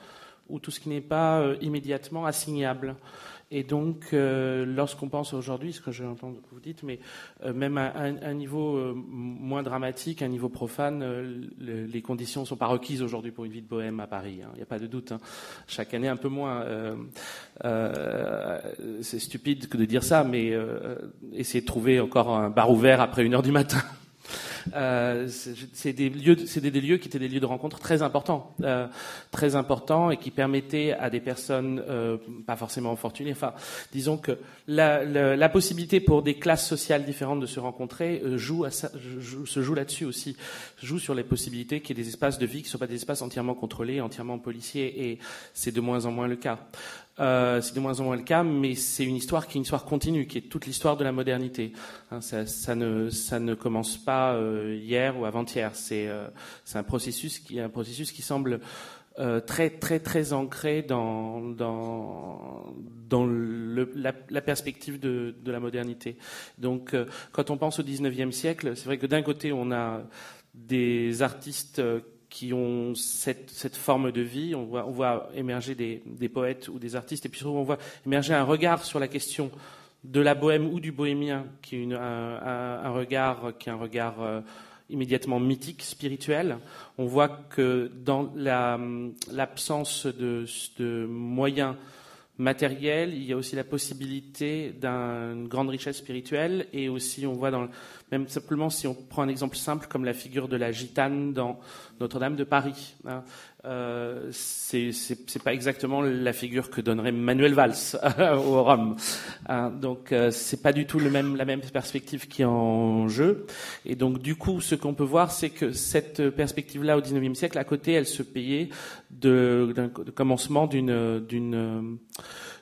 ou tout ce qui n'est pas immédiatement assignable. Et donc, euh, lorsqu'on pense aujourd'hui, ce que j'entends que vous dites, mais euh, même à, un niveau euh, moins dramatique, un niveau profane, les conditions ne sont pas requises aujourd'hui pour une vie de bohème à Paris. Hein. Il n'y a pas de doute. Hein. Chaque année, un peu moins. c'est stupide que de dire ça, mais essayer de trouver encore un bar ouvert après une heure du matin. Euh, c'est des lieux, c'est des, lieux qui étaient des lieux de rencontre très importants, euh, très importants et qui permettaient à des personnes euh, pas forcément fortunées, enfin, disons que la, la, la, possibilité pour des classes sociales différentes de se rencontrer euh, joue à ça, se joue là-dessus aussi, joue sur les possibilités qu'il y ait des espaces de vie qui ne soient pas des espaces entièrement contrôlés, entièrement policiers, et c'est de moins en moins le cas. Euh, c'est de moins en moins le cas, mais c'est une histoire qui est une histoire continue, qui est toute l'histoire de la modernité. Hein, ça, ça, ne, ça ne commence pas euh, hier ou avant-hier. C'est, euh, un processus qui, un processus qui semble euh, très très très ancré dans dans dans le, la, la, perspective de, de la modernité. Donc, euh, quand on pense au 19e siècle, c'est vrai que d'un côté on a des artistes qui ont cette, cette, forme de vie. On voit, émerger des, des, poètes ou des artistes, et puis surtout on voit émerger un regard sur la question de la bohème ou du bohémien, qui est une, un, un, regard qui est un regard euh, immédiatement mythique, spirituel. On voit que dans l'absence de, de, moyens matériels, il y a aussi la possibilité d'une grande richesse spirituelle, et aussi on voit dans même simplement si on prend un exemple simple comme la figure de la gitane dans Notre-Dame de Paris. Hein, euh, c'est pas exactement la figure que donnerait Manuel Valls au Rome. Hein, donc euh, c'est pas du tout la même perspective qui est en jeu. Et donc du coup, ce qu'on peut voir, c'est que cette perspective-là au XIXe siècle, à côté, elle se payait d'un commencement d'une d'une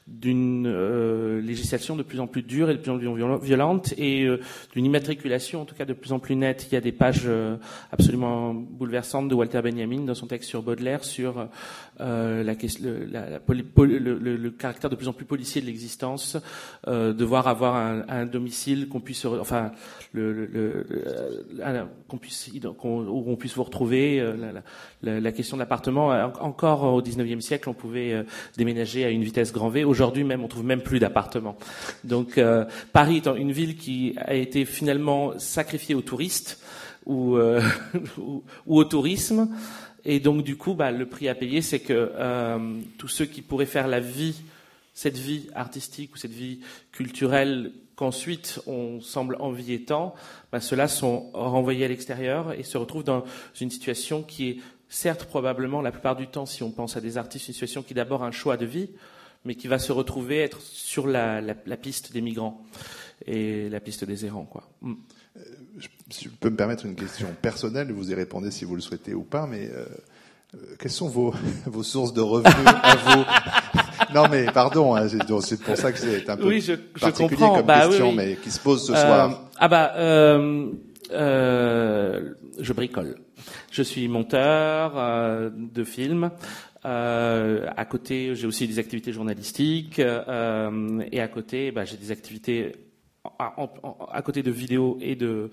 d'une euh, législation de plus en plus dure et de plus en plus violente et euh, d'une immatriculation en tout cas de plus en plus nette. Il y a des pages euh, absolument bouleversantes de Walter Benjamin dans son texte sur Baudelaire sur la, le, le, caractère de plus en plus policier de l'existence, devoir avoir un, domicile qu'on puisse, enfin, on puisse vous retrouver. La, la, question de l'appartement, encore au 19e siècle, on pouvait déménager à une vitesse grand V Aujourd'hui même, on trouve même plus d'appartements. Donc euh, Paris étant une ville qui a été finalement sacrifiée aux touristes ou, euh, au tourisme, et donc du coup, bah, le prix à payer, c'est que euh, tous ceux qui pourraient faire la vie, cette vie artistique ou cette vie culturelle qu'ensuite on semble envier tant, bah, ceux-là sont renvoyés à l'extérieur et se retrouvent dans une situation qui est certes probablement la plupart du temps, si on pense à des artistes, une situation qui est d'abord un choix de vie, mais qui va se retrouver être sur la, piste des migrants et la piste des errants. Quoi. Mm. Euh, je peux me permettre une question personnelle, vous y répondez si vous le souhaitez ou pas, mais euh, euh, quelles sont vos, vos sources de revenus à vous? Non, mais pardon, hein, c'est pour ça que c'est un peu oui, je, particulier comprends. comme bah, question, mais qui se pose ce soir. Ah bah, je bricole. Je suis monteur de films. Euh, à côté, j'ai aussi des activités journalistiques euh, et à côté, bah, j'ai des activités à, à, côté de vidéo et de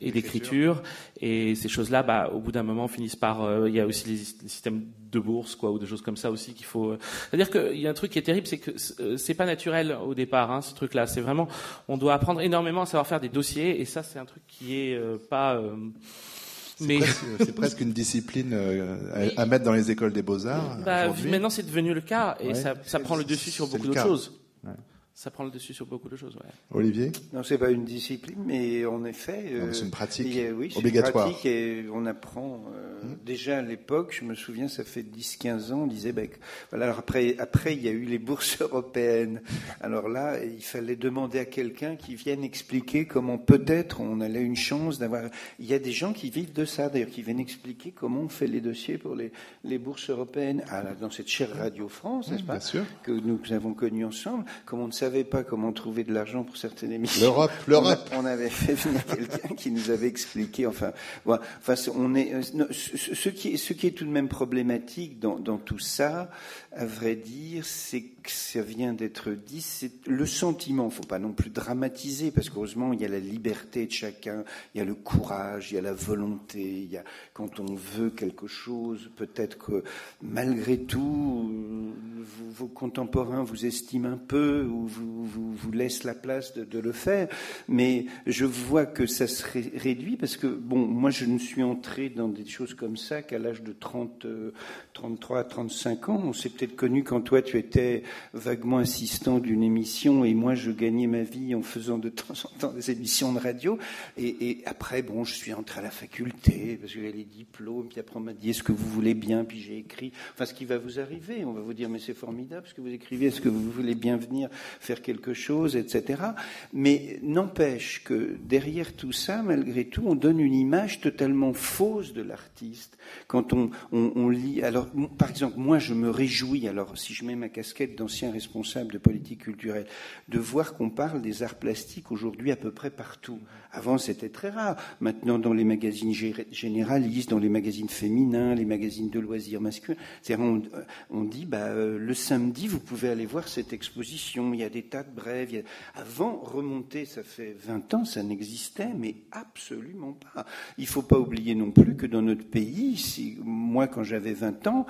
et d'écriture et ces choses-là, bah, au bout d'un moment, finissent par. Euh, il y a aussi les, systèmes de bourse, quoi, ou des choses comme ça aussi qu'il faut. C'est-à-dire qu'il y a un truc qui est terrible, c'est que c'est pas naturel au départ, hein, ce truc-là. C'est vraiment, on doit apprendre énormément à savoir faire des dossiers et ça, c'est un truc qui est pas c'est presque, une discipline euh, à, mettre dans les écoles des beaux-arts. Bah, maintenant, c'est devenu le cas et ça, ça, prend le dessus sur beaucoup d'autres choses. Ça prend le dessus sur beaucoup de choses. Ouais. Olivier Non, c'est pas une discipline, mais en effet. c'est une pratique oui, obligatoire. Une pratique et on apprend. Euh, mmh. Déjà à l'époque, je me souviens, ça fait 10-15 ans, on disait, ben, voilà, alors après, après, il y a eu les bourses européennes. Alors là, il fallait demander à quelqu'un qui vienne expliquer comment peut-être on a une chance d'avoir. Il y a des gens qui vivent de ça, d'ailleurs, qui viennent expliquer comment on fait les dossiers pour les, les bourses européennes. Ah, dans cette chère Radio France, n'est-ce mmh, pas sûr. Que nous avons connu ensemble, comment on ne savait pas comment trouver de l'argent pour certaines émissions. L'Europe, l'Europe. On, avait fait venir quelqu'un qui nous avait expliqué. Enfin, voilà. Enfin, on est. Ce qui est, ce qui est tout de même problématique dans, dans tout ça, à vrai dire, c'est que ça vient d'être dit, c'est le sentiment. Il ne faut pas non plus dramatiser, parce qu'heureusement, il y a la liberté de chacun, il y a le courage, il y a la volonté. Il y a, quand on veut quelque chose, peut-être que malgré tout, vos contemporains vous estiment un peu ou vous, vous, laissent la place de, le faire. Mais je vois que ça se réduit parce que, bon, moi, je ne suis entré dans des choses comme ça qu'à l'âge de 30, 33, 35 ans. Peut-être connu quand toi, tu étais vaguement assistant d'une émission et moi, je gagnais ma vie en faisant de temps en temps des émissions de radio. Et, après, bon, je suis entré à la faculté parce que j'avais les diplômes. Puis après, on m'a dit, est-ce que vous voulez bien? Puis j'ai écrit. Enfin, ce qui va vous arriver, on va vous dire, mais c'est formidable ce que vous écrivez. Est-ce que vous voulez bien venir faire quelque chose, etc. Mais n'empêche que derrière tout ça, malgré tout, on donne une image totalement fausse de l'artiste. Quand on, on lit, alors par exemple, moi je me réjouis, alors si je mets ma casquette d'ancien responsable de politique culturelle, de voir qu'on parle des arts plastiques aujourd'hui à peu près partout. Avant c'était très rare. Maintenant dans les magazines généralistes, dans les magazines féminins, les magazines de loisirs masculins, on, on dit bah, euh, le samedi vous pouvez aller voir cette exposition, il y a des tas de brèves. Avant, remonter, ça fait 20 ans, ça n'existait, mais absolument pas. Il ne faut pas oublier non plus que dans notre pays, moi quand j'avais 20 ans,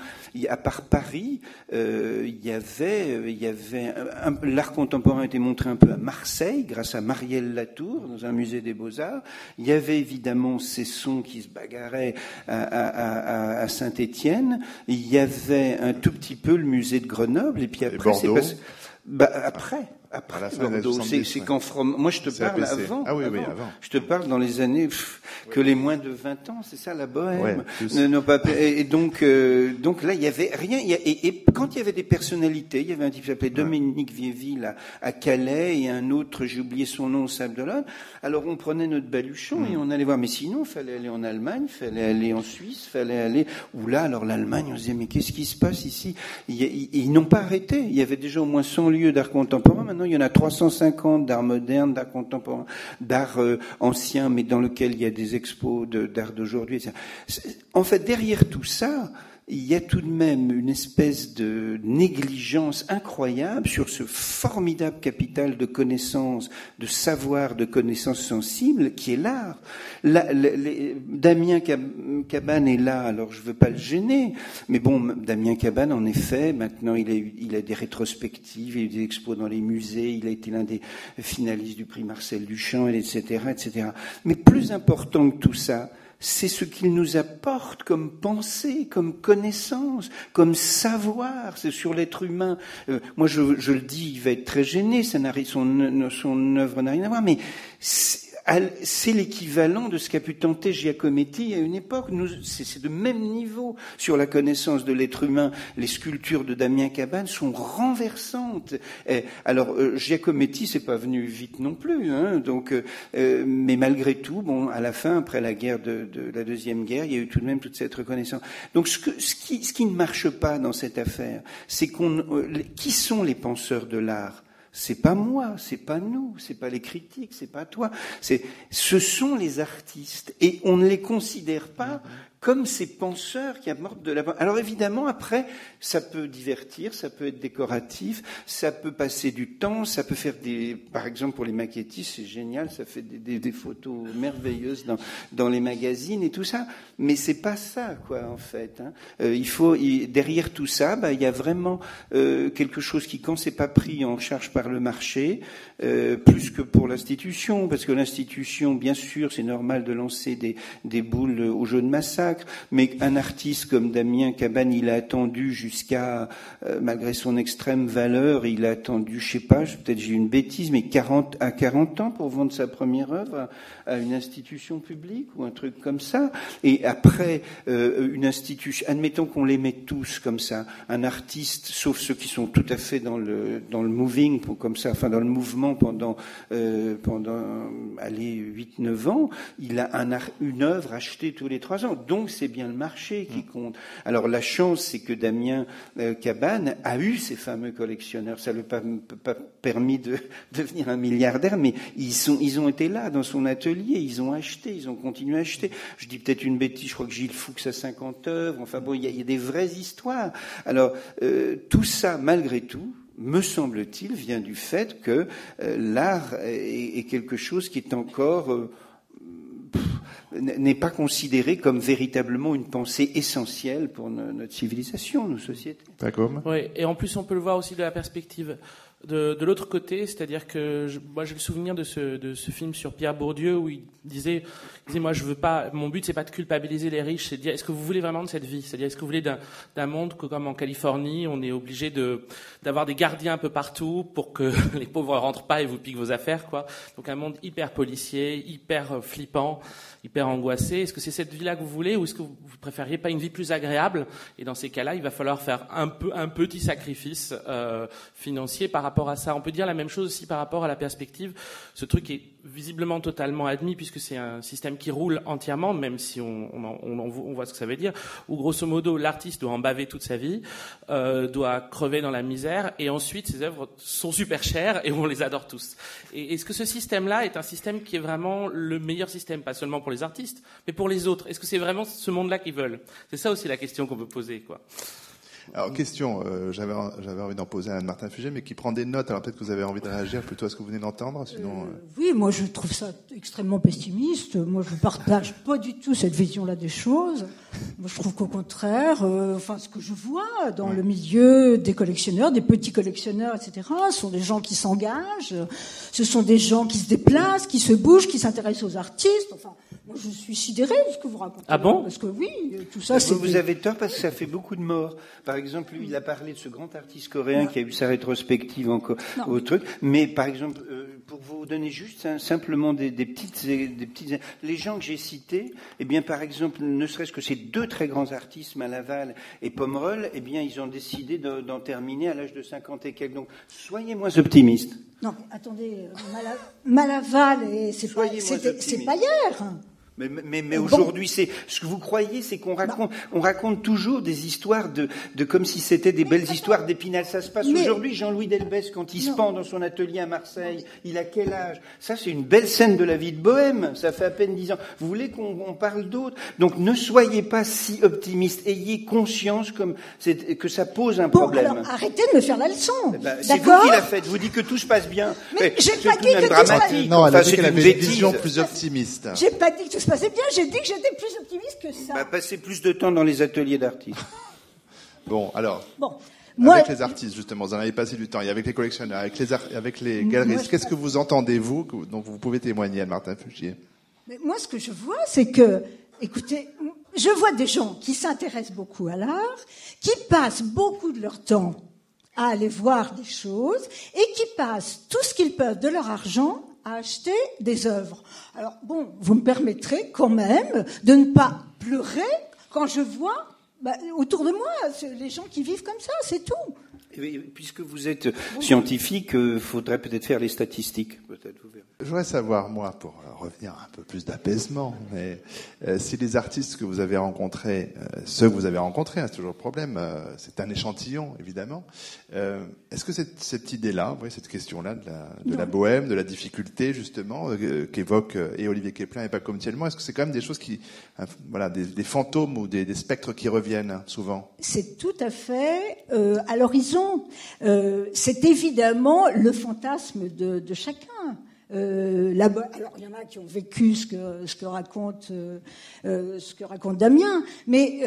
à part Paris, euh, il y avait, il y avait l'art contemporain était montré un peu à Marseille grâce à Marielle Latour dans un musée des Beaux-Arts. Il y avait évidemment ces sons qui se bagarraient à, à, à Saint-Étienne. Il y avait un tout petit peu le musée de Grenoble et puis après c'est passé. Bah, après, après c'est qu'en Moi, je te parle avant. Ah oui, oui, avant. Je te parle dans les années que les moins de 20 ans, c'est ça la bohème. et donc, euh, donc là, il y avait rien. et, quand il y avait des personnalités, il y avait un type qui s'appelait Dominique Vieville à, Calais et un autre, j'ai oublié son nom, au Sable d'Olonne. Alors on prenait notre baluchon mm. et on allait voir. Mais sinon, il fallait aller en Allemagne, il fallait aller en Suisse, il fallait aller. Ou là, alors l'Allemagne, on se disait mais qu'est-ce qui se passe ici? Ils, ils n'ont pas arrêté. Il y avait déjà au moins 100 lieux d'art contemporain. Maintenant il y en a 350 d'art moderne, d'art contemporain, d'art euh, ancien, mais dans lequel il y a des expos d'art d'aujourd'hui. En fait, derrière tout ça, il y a tout de même une espèce de négligence incroyable sur ce formidable capital de connaissances, de savoir, de connaissances sensibles qui est l'art. Damien Cabane est là, alors je ne veux pas le gêner, mais bon, Damien Cabane, en effet, maintenant il a, il a des rétrospectives, il a eu des expos dans les musées, il a été l'un des finalistes du prix Marcel Duchamp, etc., etc. Mais plus important que tout ça, c'est ce qu'il nous apporte comme pensée, comme connaissance, comme savoir. C'est sur l'être humain. Euh, moi, je, je, le dis, il va être très gêné. Ça son, son œuvre n'a rien à voir, mais c'est l'équivalent de ce qu'a pu tenter Giacometti à une époque. C'est de même niveau sur la connaissance de l'être humain. Les sculptures de Damien Cabane sont renversantes. Et, alors euh, Giacometti, c'est pas venu vite non plus. Hein, donc, euh, euh, mais malgré tout, bon, à la fin, après la guerre de, de, la deuxième guerre, il y a eu tout de même toute cette reconnaissance. Donc, ce, que, ce, qui, ce qui ne marche pas dans cette affaire, c'est qu'on, qui sont les penseurs de l'art? C'est pas moi, c'est pas nous, c'est pas les critiques, c'est pas toi. C'est, ce sont les artistes et on ne les considère pas comme ces penseurs qui amortent de la... Alors évidemment, après, ça peut divertir, ça peut être décoratif, ça peut passer du temps, ça peut faire des... Par exemple, pour les maquettistes, c'est génial, ça fait des, des, photos merveilleuses dans, dans, les magazines et tout ça. Mais c'est pas ça, quoi, en fait. Hein. Euh, il faut... derrière tout ça, bah, il y a vraiment euh, quelque chose qui, quand c'est pas pris en charge par le marché, euh, plus que pour l'institution, parce que l'institution, bien sûr, c'est normal de lancer des, des boules au jeu de massacre, Mais un artiste comme Damien Cabane, il a attendu jusqu'à, euh, malgré son extrême valeur, il a attendu, je sais pas, peut-être j'ai une bêtise, mais 40, à 40 ans pour vendre sa première œuvre à une institution publique ou un truc comme ça. Et après, euh, une institution, admettons qu'on les met tous comme ça, un artiste, sauf ceux qui sont tout à fait dans le, dans le moving, comme ça, enfin dans le mouvement pendant, euh, pendant allez, 8-9 ans, il a un, une œuvre achetée tous les trois ans. Donc c'est bien le marché qui mm. compte. Alors la chance, c'est que Damien euh, Cabane a eu ces fameux collectionneurs. Ça ne lui a pas, pas permis de devenir un milliardaire, mais ils, sont, ils ont été là dans son atelier ils ont acheté, ils ont continué à acheter. Je dis peut-être une bêtise, je crois que Gilles Fuchs a 50 œuvres, enfin bon, il y a, des vraies histoires. Alors, euh, tout ça, malgré tout, me semble-t-il, vient du fait que euh, l'art est, quelque chose qui est encore... Euh, n'est pas considéré comme véritablement une pensée essentielle pour notre civilisation, nos sociétés. D'accord. Oui, et en plus on peut le voir aussi de la perspective de, de l'autre côté, c'est-à-dire que je, moi j'ai le souvenir de ce, de ce film sur Pierre Bourdieu où il disait, il disait moi je veux pas, mon but c'est pas de culpabiliser les riches, c'est de dire est-ce que vous voulez vraiment de cette vie, c'est-à-dire est-ce que vous voulez d'un monde que comme en Californie on est obligé de d'avoir des gardiens un peu partout pour que les pauvres rentrent pas et vous piquent vos affaires quoi. Donc un monde hyper policier, hyper flippant hyper angoissé. Est-ce que c'est cette vie-là que vous voulez ou est-ce que vous préfériez pas une vie plus agréable? Et dans ces cas-là, il va falloir faire un, peu, un petit sacrifice euh, financier par rapport à ça. On peut dire la même chose aussi par rapport à la perspective. Ce truc est visiblement totalement admis puisque c'est un système qui roule entièrement, même si on, on, on, on, voit ce que ça veut dire, où grosso modo l'artiste doit en baver toute sa vie, euh, doit crever dans la misère, et ensuite ses œuvres sont super chères et on les adore tous. Et est-ce que ce système-là est un système qui est vraiment le meilleur système, pas seulement pour les artistes, mais pour les autres? Est-ce que c'est vraiment ce monde-là qu'ils veulent? C'est ça aussi la question qu'on peut poser, quoi. Alors, question, euh, j'avais, envie d'en poser à Anne-Martin Fugé, mais qui prend des notes. Alors, peut-être que vous avez envie de réagir plutôt à ce que vous venez d'entendre. Sinon, euh, euh. Oui, moi, je trouve ça extrêmement pessimiste. Moi, je ne partage pas du tout cette vision-là des choses. Moi, je trouve qu'au contraire, enfin, ce que je vois dans le milieu des collectionneurs, des petits collectionneurs, etc., sont des gens qui s'engagent. Ce sont des gens qui se déplacent, qui se bougent, qui s'intéressent aux artistes. Enfin, moi, je suis sidéré de ce que vous racontez. Ah bon? Parce que oui, tout ça, c'est... Vous, avez tort parce que ça fait beaucoup de morts. Par exemple, il a parlé de ce grand artiste coréen qui a eu sa rétrospective encore au truc. Mais par exemple, euh, pour vous donner juste simplement des, petites, des petites, les gens que j'ai cités, eh bien, par exemple, ne serait-ce que ces deux très grands artistes, Malaval et Pomerol, eh bien, ils ont décidé d'en terminer à l'âge de 50 et quelques. Donc, soyez moins optimistes. Non, attendez, Malaval, c'est pas, pas hier. Mais, mais, mais aujourd'hui, c'est ce que vous croyez, c'est qu'on raconte, on raconte toujours des histoires de, de comme si c'était des belles histoires d'Épinal. Ça se passe aujourd'hui. Jean-Louis Delbès, quand il se pend dans son atelier à Marseille, il a quel âge? Ça, c'est une belle scène de la vie de Bohème. Ça fait à peine dix ans. Vous voulez qu'on parle d'autres Donc, ne soyez pas si optimiste. Ayez conscience comme que ça pose un bon, problème. Alors, arrêtez de me faire la leçon. Eh ben, c'est vous qui l'a fait. Vous dites que tout se passe bien. Mais, j'ai pas dit que tout se passe bien. Non, elle a dit qu'elle avait une vision plus optimiste. J'ai pas dit que tout se passait bien. J'ai dit que j'étais plus optimiste que ça. Bah, passer plus de temps dans les ateliers d'artistes. bon, alors. Bon. Moi, avec les artistes, justement, vous en avez passé du temps, et avec les collectionneurs, avec les, avec les galeristes, qu'est-ce que vous entendez, vous, dont vous pouvez témoigner, Anne-Martin Fugier? Moi, ce que je vois, c'est que, écoutez, je vois des gens qui s'intéressent beaucoup à l'art, qui passent beaucoup de leur temps à aller voir des choses, et qui passent tout ce qu'ils peuvent de leur argent à acheter des œuvres. Alors bon, vous me permettrez quand même de ne pas pleurer quand je vois bah, autour de moi les gens qui vivent comme ça, c'est tout. Puisque vous êtes scientifique, il euh, faudrait peut-être faire les statistiques. Peut-être, vous verrez. Je voudrais savoir, moi, pour euh, revenir un peu plus d'apaisement, mais euh, si les artistes que vous avez rencontrés, euh, ceux que vous avez rencontrés, hein, c'est toujours le problème, c'est un échantillon, évidemment. Est-ce que cette, cette idée-là, cette question-là de, la, de la, bohème, de la difficulté, justement, qu'évoque et Olivier Keplin et pas comme tellement, est-ce que c'est quand même des choses qui, voilà, des, des fantômes ou des, des, spectres qui reviennent souvent? C'est tout à fait à l'horizon. c'est évidemment le fantasme de, de chacun. Euh, alors il y en a qui ont vécu ce que, ce que raconte euh, euh, ce que raconte Damien, mais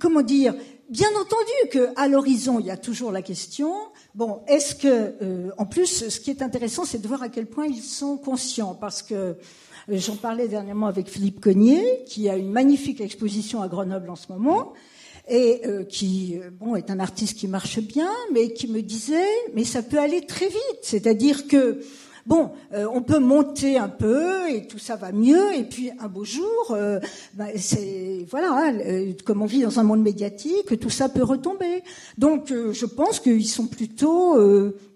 comment dire bien entendu qu'à l'horizon, il y a toujours la question, bon, est-ce que, euh, en plus, ce qui est intéressant, c'est de voir à quel point ils sont conscients, parce que euh, j'en parlais dernièrement avec Philippe Cognier, qui a une magnifique exposition à Grenoble en ce moment, et euh, qui, bon, est un artiste qui marche bien, mais qui me disait, mais ça peut aller très vite, c'est-à-dire que Bon, euh, on peut monter un peu et tout ça va mieux. Et puis un beau jour, euh, bah, c'est voilà, euh, comme on vit dans un monde médiatique, tout ça peut retomber. Donc, je pense qu'ils sont plutôt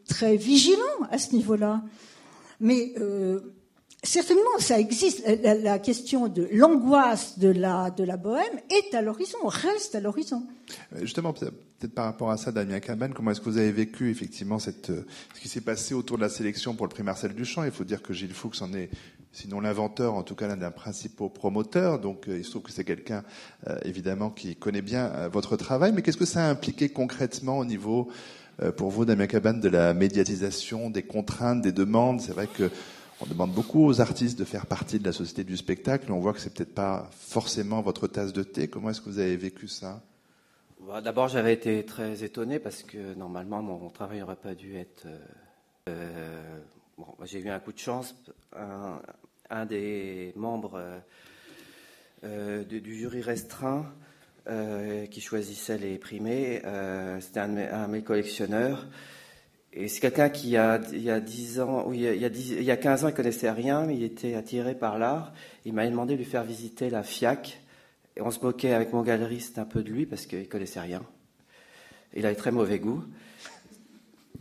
très vigilants à ce niveau-là. Mais Certainement, ça existe. La, question de l'angoisse de la, de la bohème est à l'horizon, reste à l'horizon. Justement, peut-être par rapport à ça, Damien Caban, comment est-ce que vous avez vécu effectivement cette, ce qui s'est passé autour de la sélection pour le prix Marcel Duchamp? Il faut dire que Gilles Fuchs en est, sinon l'inventeur, en tout cas l'un des principaux promoteurs. Donc il se trouve que c'est quelqu'un, euh, évidemment, qui connaît bien euh, votre travail. Mais qu'est-ce que ça a impliqué concrètement au niveau, euh, pour vous, Damien Caban, de la médiatisation, des contraintes, des demandes? C'est vrai que on demande beaucoup aux artistes de faire partie de la société du spectacle. On voit que c'est peut-être pas forcément votre tasse de thé. Comment est-ce que vous avez vécu ça? Bah, D'abord, j'avais été très étonné parce que normalement, mon travail n'aurait pas dû être. Euh, euh, j'ai eu un coup de chance. Un, des membres euh, du jury restreint qui choisissait les primés, c'était un, un, de mes collectionneurs. Et c'est quelqu'un qui, a, il y a 10 ans, il, y il y a 15 ans, il connaissait rien, mais il était attiré par l'art. Il m'a demandé de lui faire visiter la FIAC. On se moquait avec mon galeriste un peu de lui parce qu'il connaissait rien. Il avait très mauvais goût.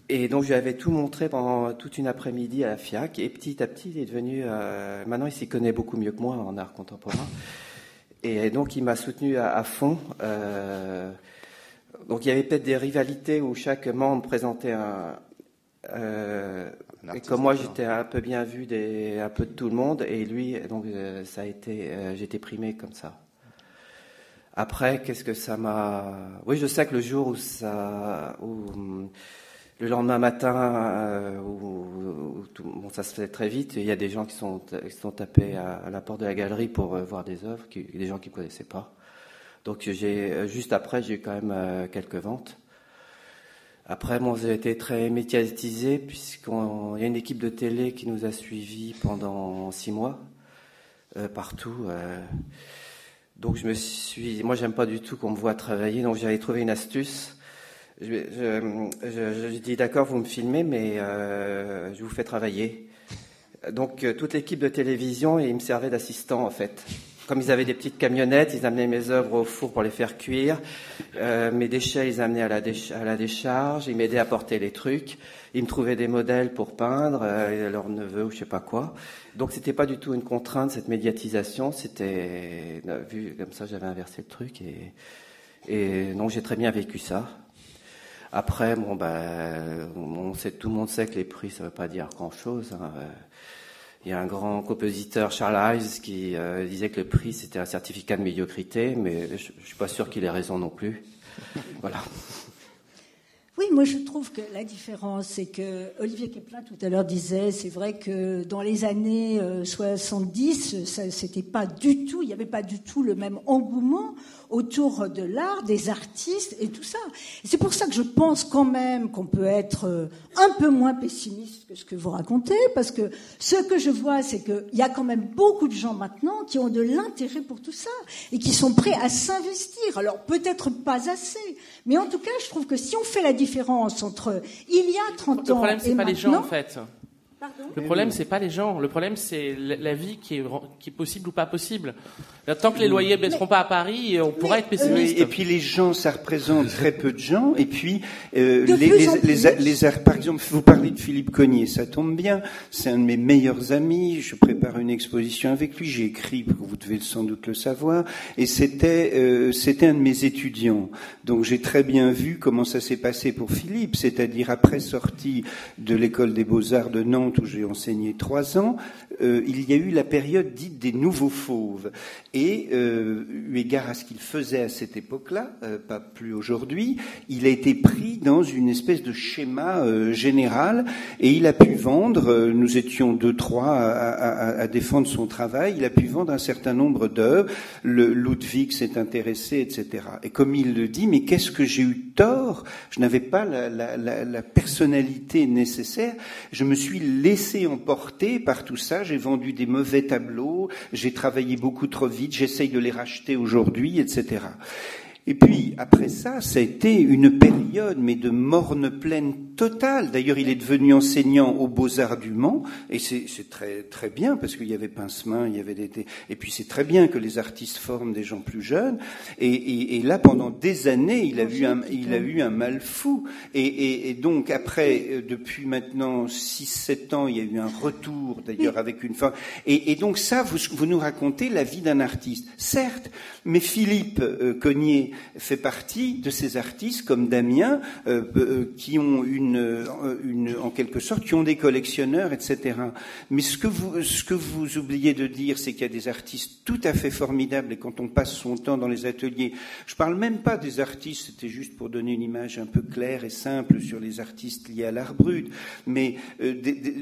Et donc je lui avais tout montré pendant toute une après-midi à la FIAC. Et petit à petit, il est devenu. Euh, maintenant, il s'y connaît beaucoup mieux que moi en art contemporain. Et donc, il m'a soutenu à, à fond. Euh, donc il y avait peut-être des rivalités où chaque membre présentait un. Euh, et comme moi j'étais un peu bien vu des, un peu de tout le monde et lui donc euh, ça a été euh, j'étais primé comme ça. Après qu'est-ce que ça m'a Oui je sais que le jour où ça où, le lendemain matin où, bon ça se fait très vite il y a des gens qui sont qui sont tapés à, la porte de la galerie pour voir des œuvres des gens qui ne connaissaient pas. Donc euh, juste après j'ai eu quand même euh, quelques ventes. Après, bon, j'ai été très médiatisé puisqu'il y a une équipe de télé qui nous a suivis pendant six mois euh, partout. Donc je me suis, moi j'aime pas du tout qu'on me voit travailler, donc j'avais trouvé une astuce. Je, je, dis d'accord, vous me filmez, mais je vous fais travailler. Donc toute l'équipe de télévision, il me servait d'assistant en fait comme ils avaient des petites camionnettes, ils amenaient mes œuvres au four pour les faire cuire. Euh, mes déchets, ils amenaient à la, décharge. Ils m'aidaient à porter les trucs. Ils me trouvaient des modèles pour peindre, euh, leur neveu ou je sais pas quoi. Donc c'était pas du tout une contrainte cette médiatisation. C'était euh, vu comme ça, j'avais inversé le truc et et donc j'ai très bien vécu ça. Après, bon on sait, tout le monde sait que les prix, ça veut pas dire grand chose. Hein. Il y a un grand compositeur, Charles Ives, qui euh, disait que le prix, c'était un certificat de médiocrité, mais je suis pas sûr qu'il ait raison non plus. Voilà. Oui, moi je trouve que la différence, c'est que Olivier Keplin tout à l'heure disait, c'est vrai que dans les années 70, euh, c'était pas du tout, il n'y avait pas du tout le même engouement autour de l'art, des artistes et tout ça. C'est pour ça que je pense quand même qu'on peut être euh, un peu moins pessimiste que ce que vous racontez, parce que ce que je vois, c'est qu'il y a quand même beaucoup de gens maintenant qui ont de l'intérêt pour tout ça et qui sont prêts à s'investir. Alors peut-être pas assez, mais en tout cas, je trouve que si on fait la différence entre il y a 30 ans et Le problème, c'est pas les gens en fait le problème, c'est pas les gens. Le problème, c'est la vie qui est, qui est possible ou pas possible. Tant que les loyers ne baisseront pas à Paris, on pourra être pessimiste. et puis les gens, ça représente très peu de gens. Et puis euh, les, les, les, par exemple, vous parlez de Philippe Cognier, ça tombe bien. C'est un de mes meilleurs amis. Je prépare une exposition avec lui. J'ai écrit, vous devez sans doute le savoir. Et c'était euh, c'était un de mes étudiants. Donc j'ai très bien vu comment ça s'est passé pour Philippe. C'est-à-dire après sortie de l'école des beaux arts de Nantes où j'ai enseigné trois ans, euh, il y a eu la période dite des nouveaux fauves. Et euh, eu égard à ce qu'il faisait à cette époque-là, euh, pas plus aujourd'hui, il a été pris dans une espèce de schéma général et il a pu vendre, nous étions deux, trois à, défendre son travail, il a pu vendre un certain nombre d'œuvres, Ludwig s'est intéressé, etc. Et comme il le dit, mais qu'est-ce que j'ai eu tort? Je n'avais pas la, la personnalité nécessaire, je me suis laissé emporter par tout ça, j'ai vendu des mauvais tableaux, j'ai travaillé beaucoup trop vite, j'essaye de les racheter aujourd'hui, etc. Et puis, après ça, ça a été une période, mais de morne pleine totale. D'ailleurs, il est devenu enseignant aux Beaux-Arts du Mans, et c'est très, très bien, parce qu'il y avait Pincemin, il y avait des... Et puis, c'est très bien que les artistes forment des gens plus jeunes. Et, et, là, pendant des années, il a, eu un, il a eu un mal fou. Et, et donc, après, euh, depuis maintenant 6-7 ans, il y a eu un retour, d'ailleurs, avec une femme. Et, donc, ça, vous, vous nous racontez la vie d'un artiste. Certes, mais Philippe euh, Cognier, fait partie de ces artistes comme Damien euh, euh, qui ont une, une, en quelque sorte, qui ont des collectionneurs, etc. Mais ce que vous, ce que vous oubliez de dire, c'est qu'il y a des artistes tout à fait formidables et quand on passe son temps dans les ateliers, je parle même pas des artistes, c'était juste pour donner une image un peu claire et simple sur les artistes liés à l'art brut, mais euh,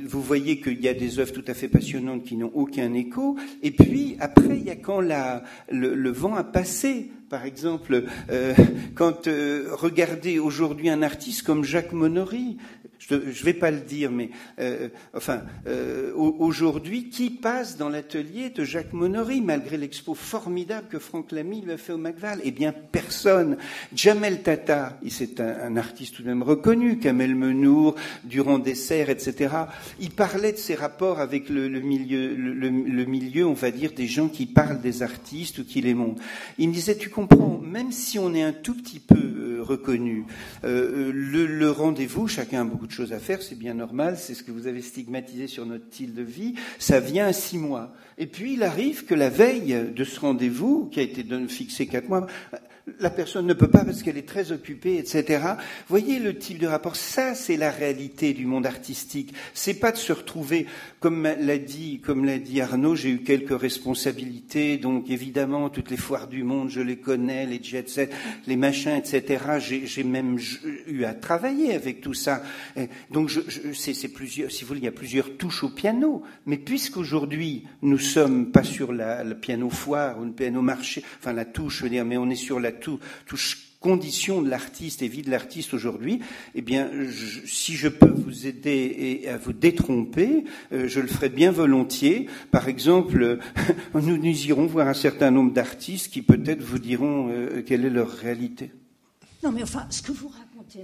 vous voyez qu'il y a des œuvres tout à fait passionnantes qui n'ont aucun écho, et puis après, il y a quand la, le, le vent a passé par exemple, euh, quand euh, regardez aujourd'hui un artiste comme Jacques Monory, je ne vais pas le dire, mais euh, enfin, euh, aujourd'hui, qui passe dans l'atelier de Jacques Monory, malgré l'expo formidable que Franck Lamy lui a fait au Macval? Eh bien, personne. Jamel Tata, c'est un, un, artiste tout de même reconnu, Kamel Menour, Durand Dessert, etc. Il parlait de ses rapports avec le, le milieu, le, le, milieu, on va dire, des gens qui parlent des artistes ou qui les montrent. Il me disait, tu comprends, même si on est un tout petit peu euh, reconnu, euh, le, le rendez-vous, chacun a beaucoup de choses à faire, c'est bien normal, c'est ce que vous avez stigmatisé sur notre style de vie, ça vient à six mois. Et puis il arrive que la veille de ce rendez-vous, qui a été fixé quatre mois, la personne ne peut pas parce qu'elle est très occupée, etc. Voyez le type de rapport. Ça, c'est la réalité du monde artistique. C'est pas de se retrouver, comme l'a dit, comme l'a dit Arnaud, j'ai eu quelques responsabilités. Donc, évidemment, toutes les foires du monde, je les connais, les jet les machins, etc. J'ai même eu à travailler avec tout ça. Donc, c'est plusieurs, si vous voulez, il y a plusieurs touches au piano. Mais puisqu'aujourd'hui, nous sommes pas sur la, le piano foire ou le piano marché, enfin, la touche, je veux dire, mais on est sur la tout, condition de l'artiste et vie de l'artiste aujourd'hui, eh bien, si je peux vous aider et à vous détromper, euh, je le ferai bien volontiers. Par exemple, nous, nous irons voir un certain nombre d'artistes qui peut-être vous diront euh, quelle est leur réalité. Non, mais enfin, ce que vous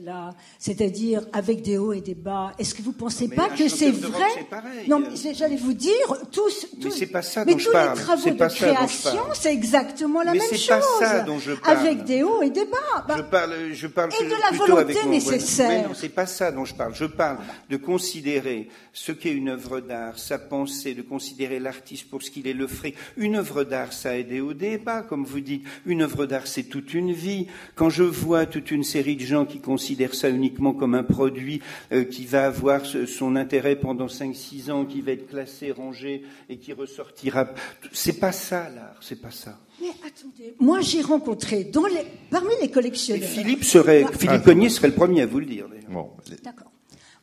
là, c'est-à-dire avec des hauts et des bas. Est-ce que vous ne pensez pas que c'est vrai Non, mais j'allais vous dire, tous, tous mais c'est pas ça dont je parle. les travaux de création, c'est exactement la même chose. Pas ça dont je parle. Avec des hauts et des bas. Bah, je parle, je parle et de la volonté nécessaire. Mais non, c'est pas ça dont je parle. Je parle de considérer ce qu'est une œuvre d'art, sa pensée, de considérer l'artiste pour ce qu'il est, le frais. Une œuvre d'art, ça a et des bas, comme vous dites. Une œuvre d'art, c'est toute une vie. Quand je vois toute une série de gens qui considère ça uniquement comme un produit euh, qui va avoir son intérêt pendant 5-6 ans, qui va être classé, rangé et qui ressortira. C'est pas ça l'art, c'est pas ça. Mais attendez, moi j'ai rencontré dans les, parmi les collectionneurs. Philippe serait, bah, Philippe Cognier serait le premier à vous le dire. Bon. D'accord,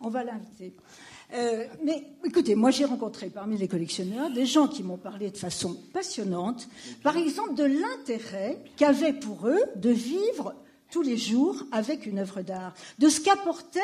on va l'inviter. Euh, mais écoutez, moi j'ai rencontré parmi les collectionneurs des gens qui m'ont parlé de façon passionnante, par exemple de l'intérêt qu'avait pour eux de vivre tous les jours avec une œuvre d'art, de ce qu'apportait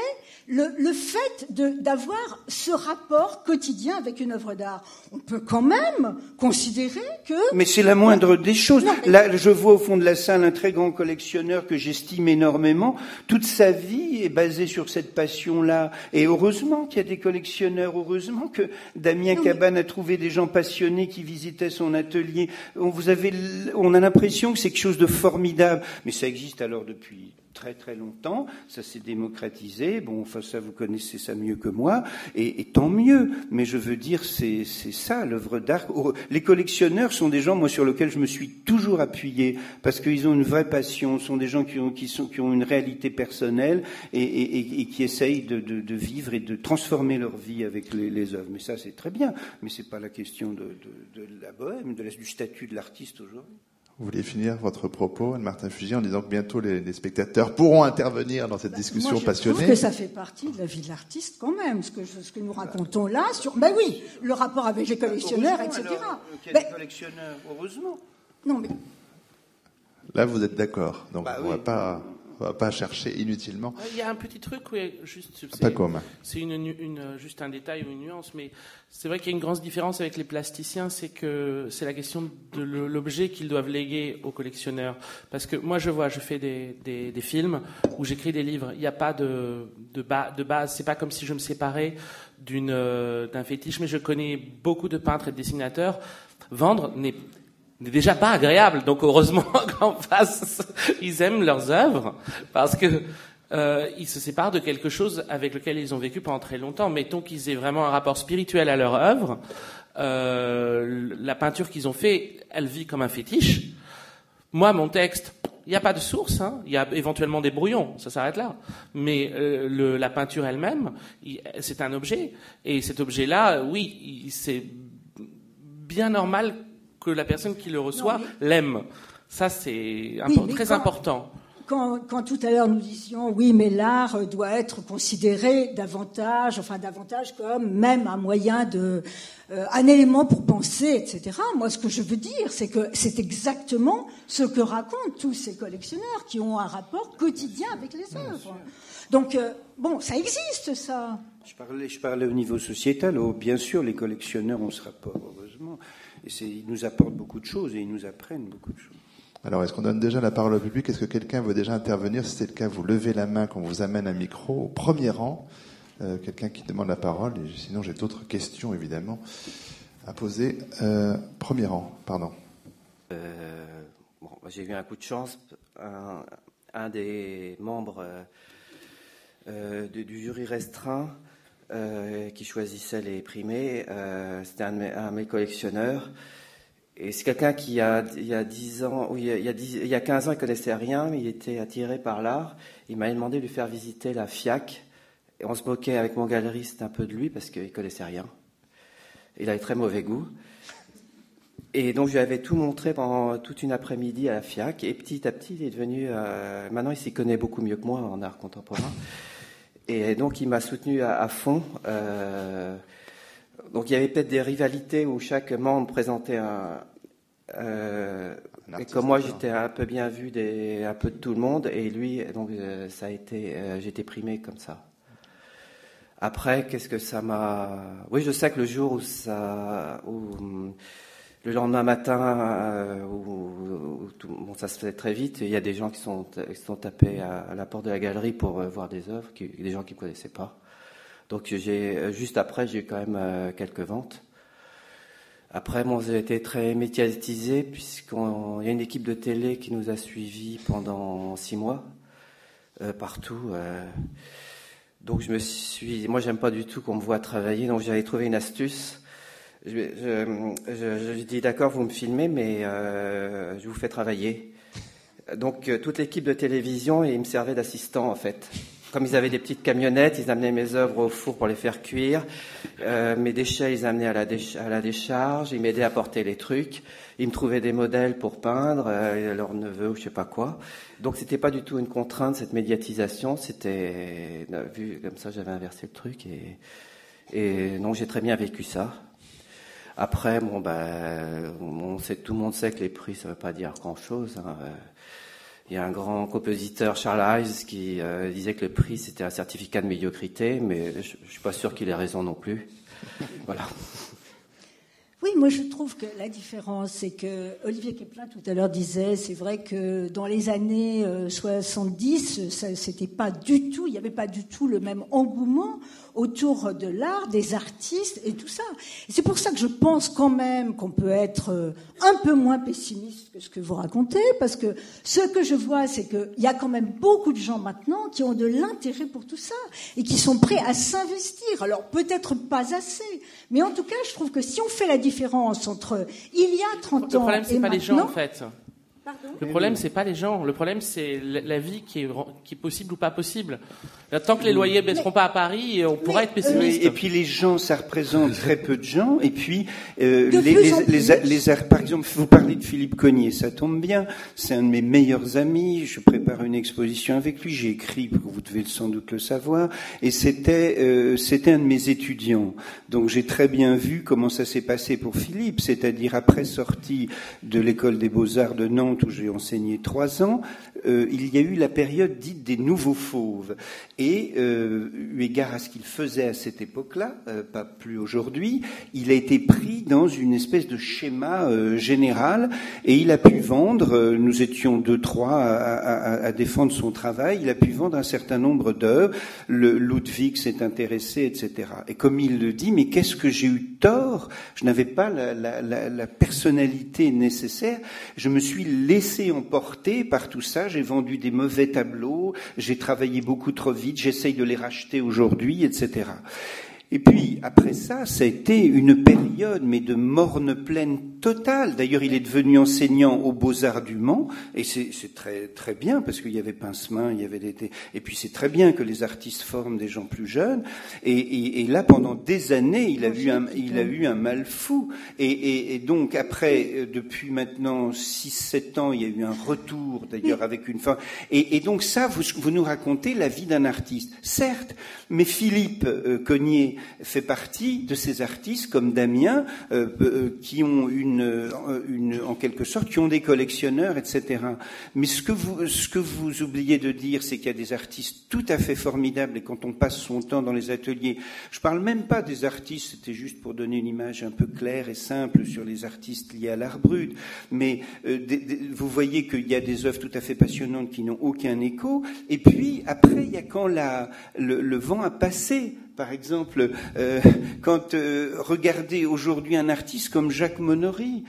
le, le, fait d'avoir ce rapport quotidien avec une œuvre d'art. On peut quand même considérer que... Mais c'est la moindre des choses. Là, je vois au fond de la salle un très grand collectionneur que j'estime énormément. Toute sa vie est basée sur cette passion-là. Et heureusement qu'il y a des collectionneurs, heureusement que Damien Cabane a trouvé des gens passionnés qui visitaient son atelier. On, vous avez, on a l'impression que c'est quelque chose de formidable. Mais ça existe alors de depuis très très longtemps. Ça s'est démocratisé. Bon, enfin ça vous connaissez ça mieux que moi, et, tant mieux. Mais je veux dire, c'est ça l'œuvre d'art. Oh, les collectionneurs sont des gens, moi, sur lesquels je me suis toujours appuyé parce qu'ils ont une vraie passion. Sont des gens qui ont, une réalité personnelle et, qui essayent de, vivre et de transformer leur vie avec les, œuvres. Mais ça, c'est très bien. Mais c'est pas la question de, de, la bohème, de du statut de l'artiste aujourd'hui. Vous voulez finir votre propos, Anne-Martin Fugier, en disant que bientôt les, spectateurs pourront intervenir dans cette bah, discussion moi, je passionnée. Trouve que ça fait partie de la vie de l'artiste quand même, ce que, ce que nous racontons là sur. Ben oui, le rapport avec les collectionneurs, etc. Alors, euh, ben, collectionneurs, heureusement. Non mais. Là, vous êtes d'accord, donc bah on ne va pas on va pas chercher inutilement. Il y a un petit truc, oui, juste. Pas comme. C'est une, une, juste un détail ou une nuance, mais c'est vrai qu'il y a une grande différence avec les plasticiens, c'est que c'est la question de l'objet qu'ils doivent léguer aux collectionneurs. Parce que moi, je vois, je fais des, des, des films où j'écris des livres. Il n'y a pas de, de, bas, de base. C'est pas comme si je me séparais d'une d'un fétiche, mais je connais beaucoup de peintres et de dessinateurs. Vendre n'est n'est déjà pas agréable. Donc heureusement qu'en face, ils aiment leurs œuvres parce que euh, ils se séparent de quelque chose avec lequel ils ont vécu pendant très longtemps. Mettons qu'ils aient vraiment un rapport spirituel à leur œuvre. Euh, la peinture qu'ils ont fait, elle vit comme un fétiche. Moi, mon texte, il n'y a pas de source. Hein. Il y a éventuellement des brouillons, ça s'arrête là. Mais euh, le, la peinture elle-même, c'est un objet. Et cet objet-là, oui, c'est bien normal que la personne qui le reçoit l'aime. Ça, c'est très important. Quand, quand, tout à l'heure nous disions oui, mais l'art doit être considéré davantage, enfin davantage comme même un moyen de, euh, un élément pour penser, etc. Moi, ce que je veux dire, c'est que c'est exactement ce que racontent tous ces collectionneurs qui ont un rapport quotidien avec les œuvres. Donc, euh, bon, ça existe, ça. Je parlais, je parlais au niveau sociétal. Oh, bien sûr, les collectionneurs ont ce rapport, heureusement. Et ils nous apportent beaucoup de choses et ils nous apprennent beaucoup de choses. Alors, est-ce qu'on donne déjà la parole au public? Est-ce que quelqu'un veut déjà intervenir? Si c'est le cas, vous levez la main quand on vous amène un micro au premier rang. Euh, quelqu'un qui demande la parole. Et sinon, j'ai d'autres questions, évidemment, à poser. Euh, premier rang, pardon. Euh, j'ai eu un coup de chance. Un, des membres du jury restreint euh, qui choisissait les primés. Euh, c'était un, de mes collectionneurs. Et c'est quelqu'un qui, a, il y a 10 ans, il, y a, il, y a 15 ans, il connaissait rien, mais il était attiré par l'art. Il m'a demandé de lui faire visiter la FIAC. Et on se moquait avec mon galeriste un peu de lui parce qu'il connaissait rien. Il avait très mauvais goût. Et donc je lui avais tout montré pendant toute une après-midi à la FIAC. Et petit à petit, il est devenu. Euh, maintenant, il s'y connaît beaucoup mieux que moi en art contemporain. Et donc, il m'a soutenu à, fond. Euh, donc, il y avait peut-être des rivalités où chaque membre présentait un. Euh, et comme moi, j'étais un peu bien vu des, un peu de tout le monde, et lui, donc, euh, ça a été, été primé comme ça. Après, qu'est-ce que ça m'a. Oui, je sais que le jour où ça. Où, le lendemain matin, euh, bon, ça se fait très vite, il y a des gens qui sont, sont tapés à, la porte de la galerie pour euh, voir des œuvres, des gens qui ne connaissaient pas. Donc j'ai euh, juste après, j'ai eu quand même quelques ventes. Après, bon, j'ai été très médiatisé puisqu'il y a une équipe de télé qui nous a suivis pendant six mois partout. donc je me suis, moi j'aime pas du tout qu'on me voit travailler, donc j'avais trouvé une astuce je, je, je, je dis d'accord, vous me filmez, mais euh, je vous fais travailler. Donc euh, toute l'équipe de télévision, ils me servaient d'assistant en fait. Comme ils avaient des petites camionnettes, ils amenaient mes œuvres au four pour les faire cuire. Euh, mes déchets, ils amenaient à la, décharge. Ils m'aidaient à porter les trucs. Ils me trouvaient des modèles pour peindre, euh, leur neveu ou je sais pas quoi. Donc c'était pas du tout une contrainte cette médiatisation. C'était vu comme ça, j'avais inversé le truc et et non, j'ai très bien vécu ça. Après, bon, ben, on sait, tout le monde sait que les prix, ça ne veut pas dire grand-chose. Hein. Il y a un grand compositeur, Charles Ives, qui euh, disait que le prix, c'était un certificat de médiocrité, mais je ne suis pas sûr qu'il ait raison non plus. Voilà. Oui, moi je trouve que la différence, c'est que Olivier Keplin tout à l'heure disait, c'est vrai que dans les années 70, euh, c'était pas du tout, il n'y avait pas du tout le même engouement autour de l'art, des artistes et tout ça. C'est pour ça que je pense quand même qu'on peut être euh, un peu moins pessimiste que ce que vous racontez, parce que ce que je vois, c'est qu'il y a quand même beaucoup de gens maintenant qui ont de l'intérêt pour tout ça et qui sont prêts à s'investir. Alors peut-être pas assez, mais en tout cas, je trouve que si on fait la différence entre il y a 30 ans. Le problème, c'est pas les gens, en fait. Le problème, c'est pas les gens. Le problème, c'est la vie qui est, qui est possible ou pas possible. Tant que les loyers baisseront pas à Paris, on pourra être pessimiste. Et puis les gens, ça représente très peu de gens. Et puis euh, les, les, les, les, par exemple, vous parlez de Philippe Cognier, ça tombe bien. C'est un de mes meilleurs amis. Je prépare une exposition avec lui. J'ai écrit, vous devez sans doute le savoir. Et c'était euh, c'était un de mes étudiants. Donc j'ai très bien vu comment ça s'est passé pour Philippe. C'est-à-dire après sortie de l'école des beaux arts de Nantes où j'ai enseigné trois ans, euh, il y a eu la période dite des nouveaux fauves. Et euh, eu égard à ce qu'il faisait à cette époque-là, euh, pas plus aujourd'hui, il a été pris dans une espèce de schéma général et il a pu vendre, nous étions deux, trois à, défendre son travail, il a pu vendre un certain nombre d'œuvres, Ludwig s'est intéressé, etc. Et comme il le dit, mais qu'est-ce que j'ai eu tort? Je n'avais pas la, la personnalité nécessaire, je me suis laissé emporter par tout ça, j'ai vendu des mauvais tableaux, j'ai travaillé beaucoup trop vite, j'essaye de les racheter aujourd'hui, etc. Et puis, après ça, ça a été une période, mais de morne pleine totale. D'ailleurs, il est devenu enseignant aux Beaux-Arts du Mans, et c'est très, très bien, parce qu'il y avait Pincemin, il y avait des... Et puis, c'est très bien que les artistes forment des gens plus jeunes. Et, et, et là, pendant des années, il a, eu un, il a eu un mal fou. Et, et donc, après, euh, depuis maintenant 6-7 ans, il y a eu un retour, d'ailleurs, avec une femme. Et, donc, ça, vous, vous nous racontez la vie d'un artiste. Certes, mais Philippe euh, Cognier, fait partie de ces artistes comme Damien euh, euh, qui ont une, une, en quelque sorte, qui ont des collectionneurs, etc. Mais ce que vous, ce que vous oubliez de dire, c'est qu'il y a des artistes tout à fait formidables et quand on passe son temps dans les ateliers, je parle même pas des artistes, c'était juste pour donner une image un peu claire et simple sur les artistes liés à l'art brut, mais euh, vous voyez qu'il y a des œuvres tout à fait passionnantes qui n'ont aucun écho. Et puis après, il y a quand la, le vent a passé par exemple, euh, quand euh, regardez aujourd'hui un artiste comme Jacques Monory,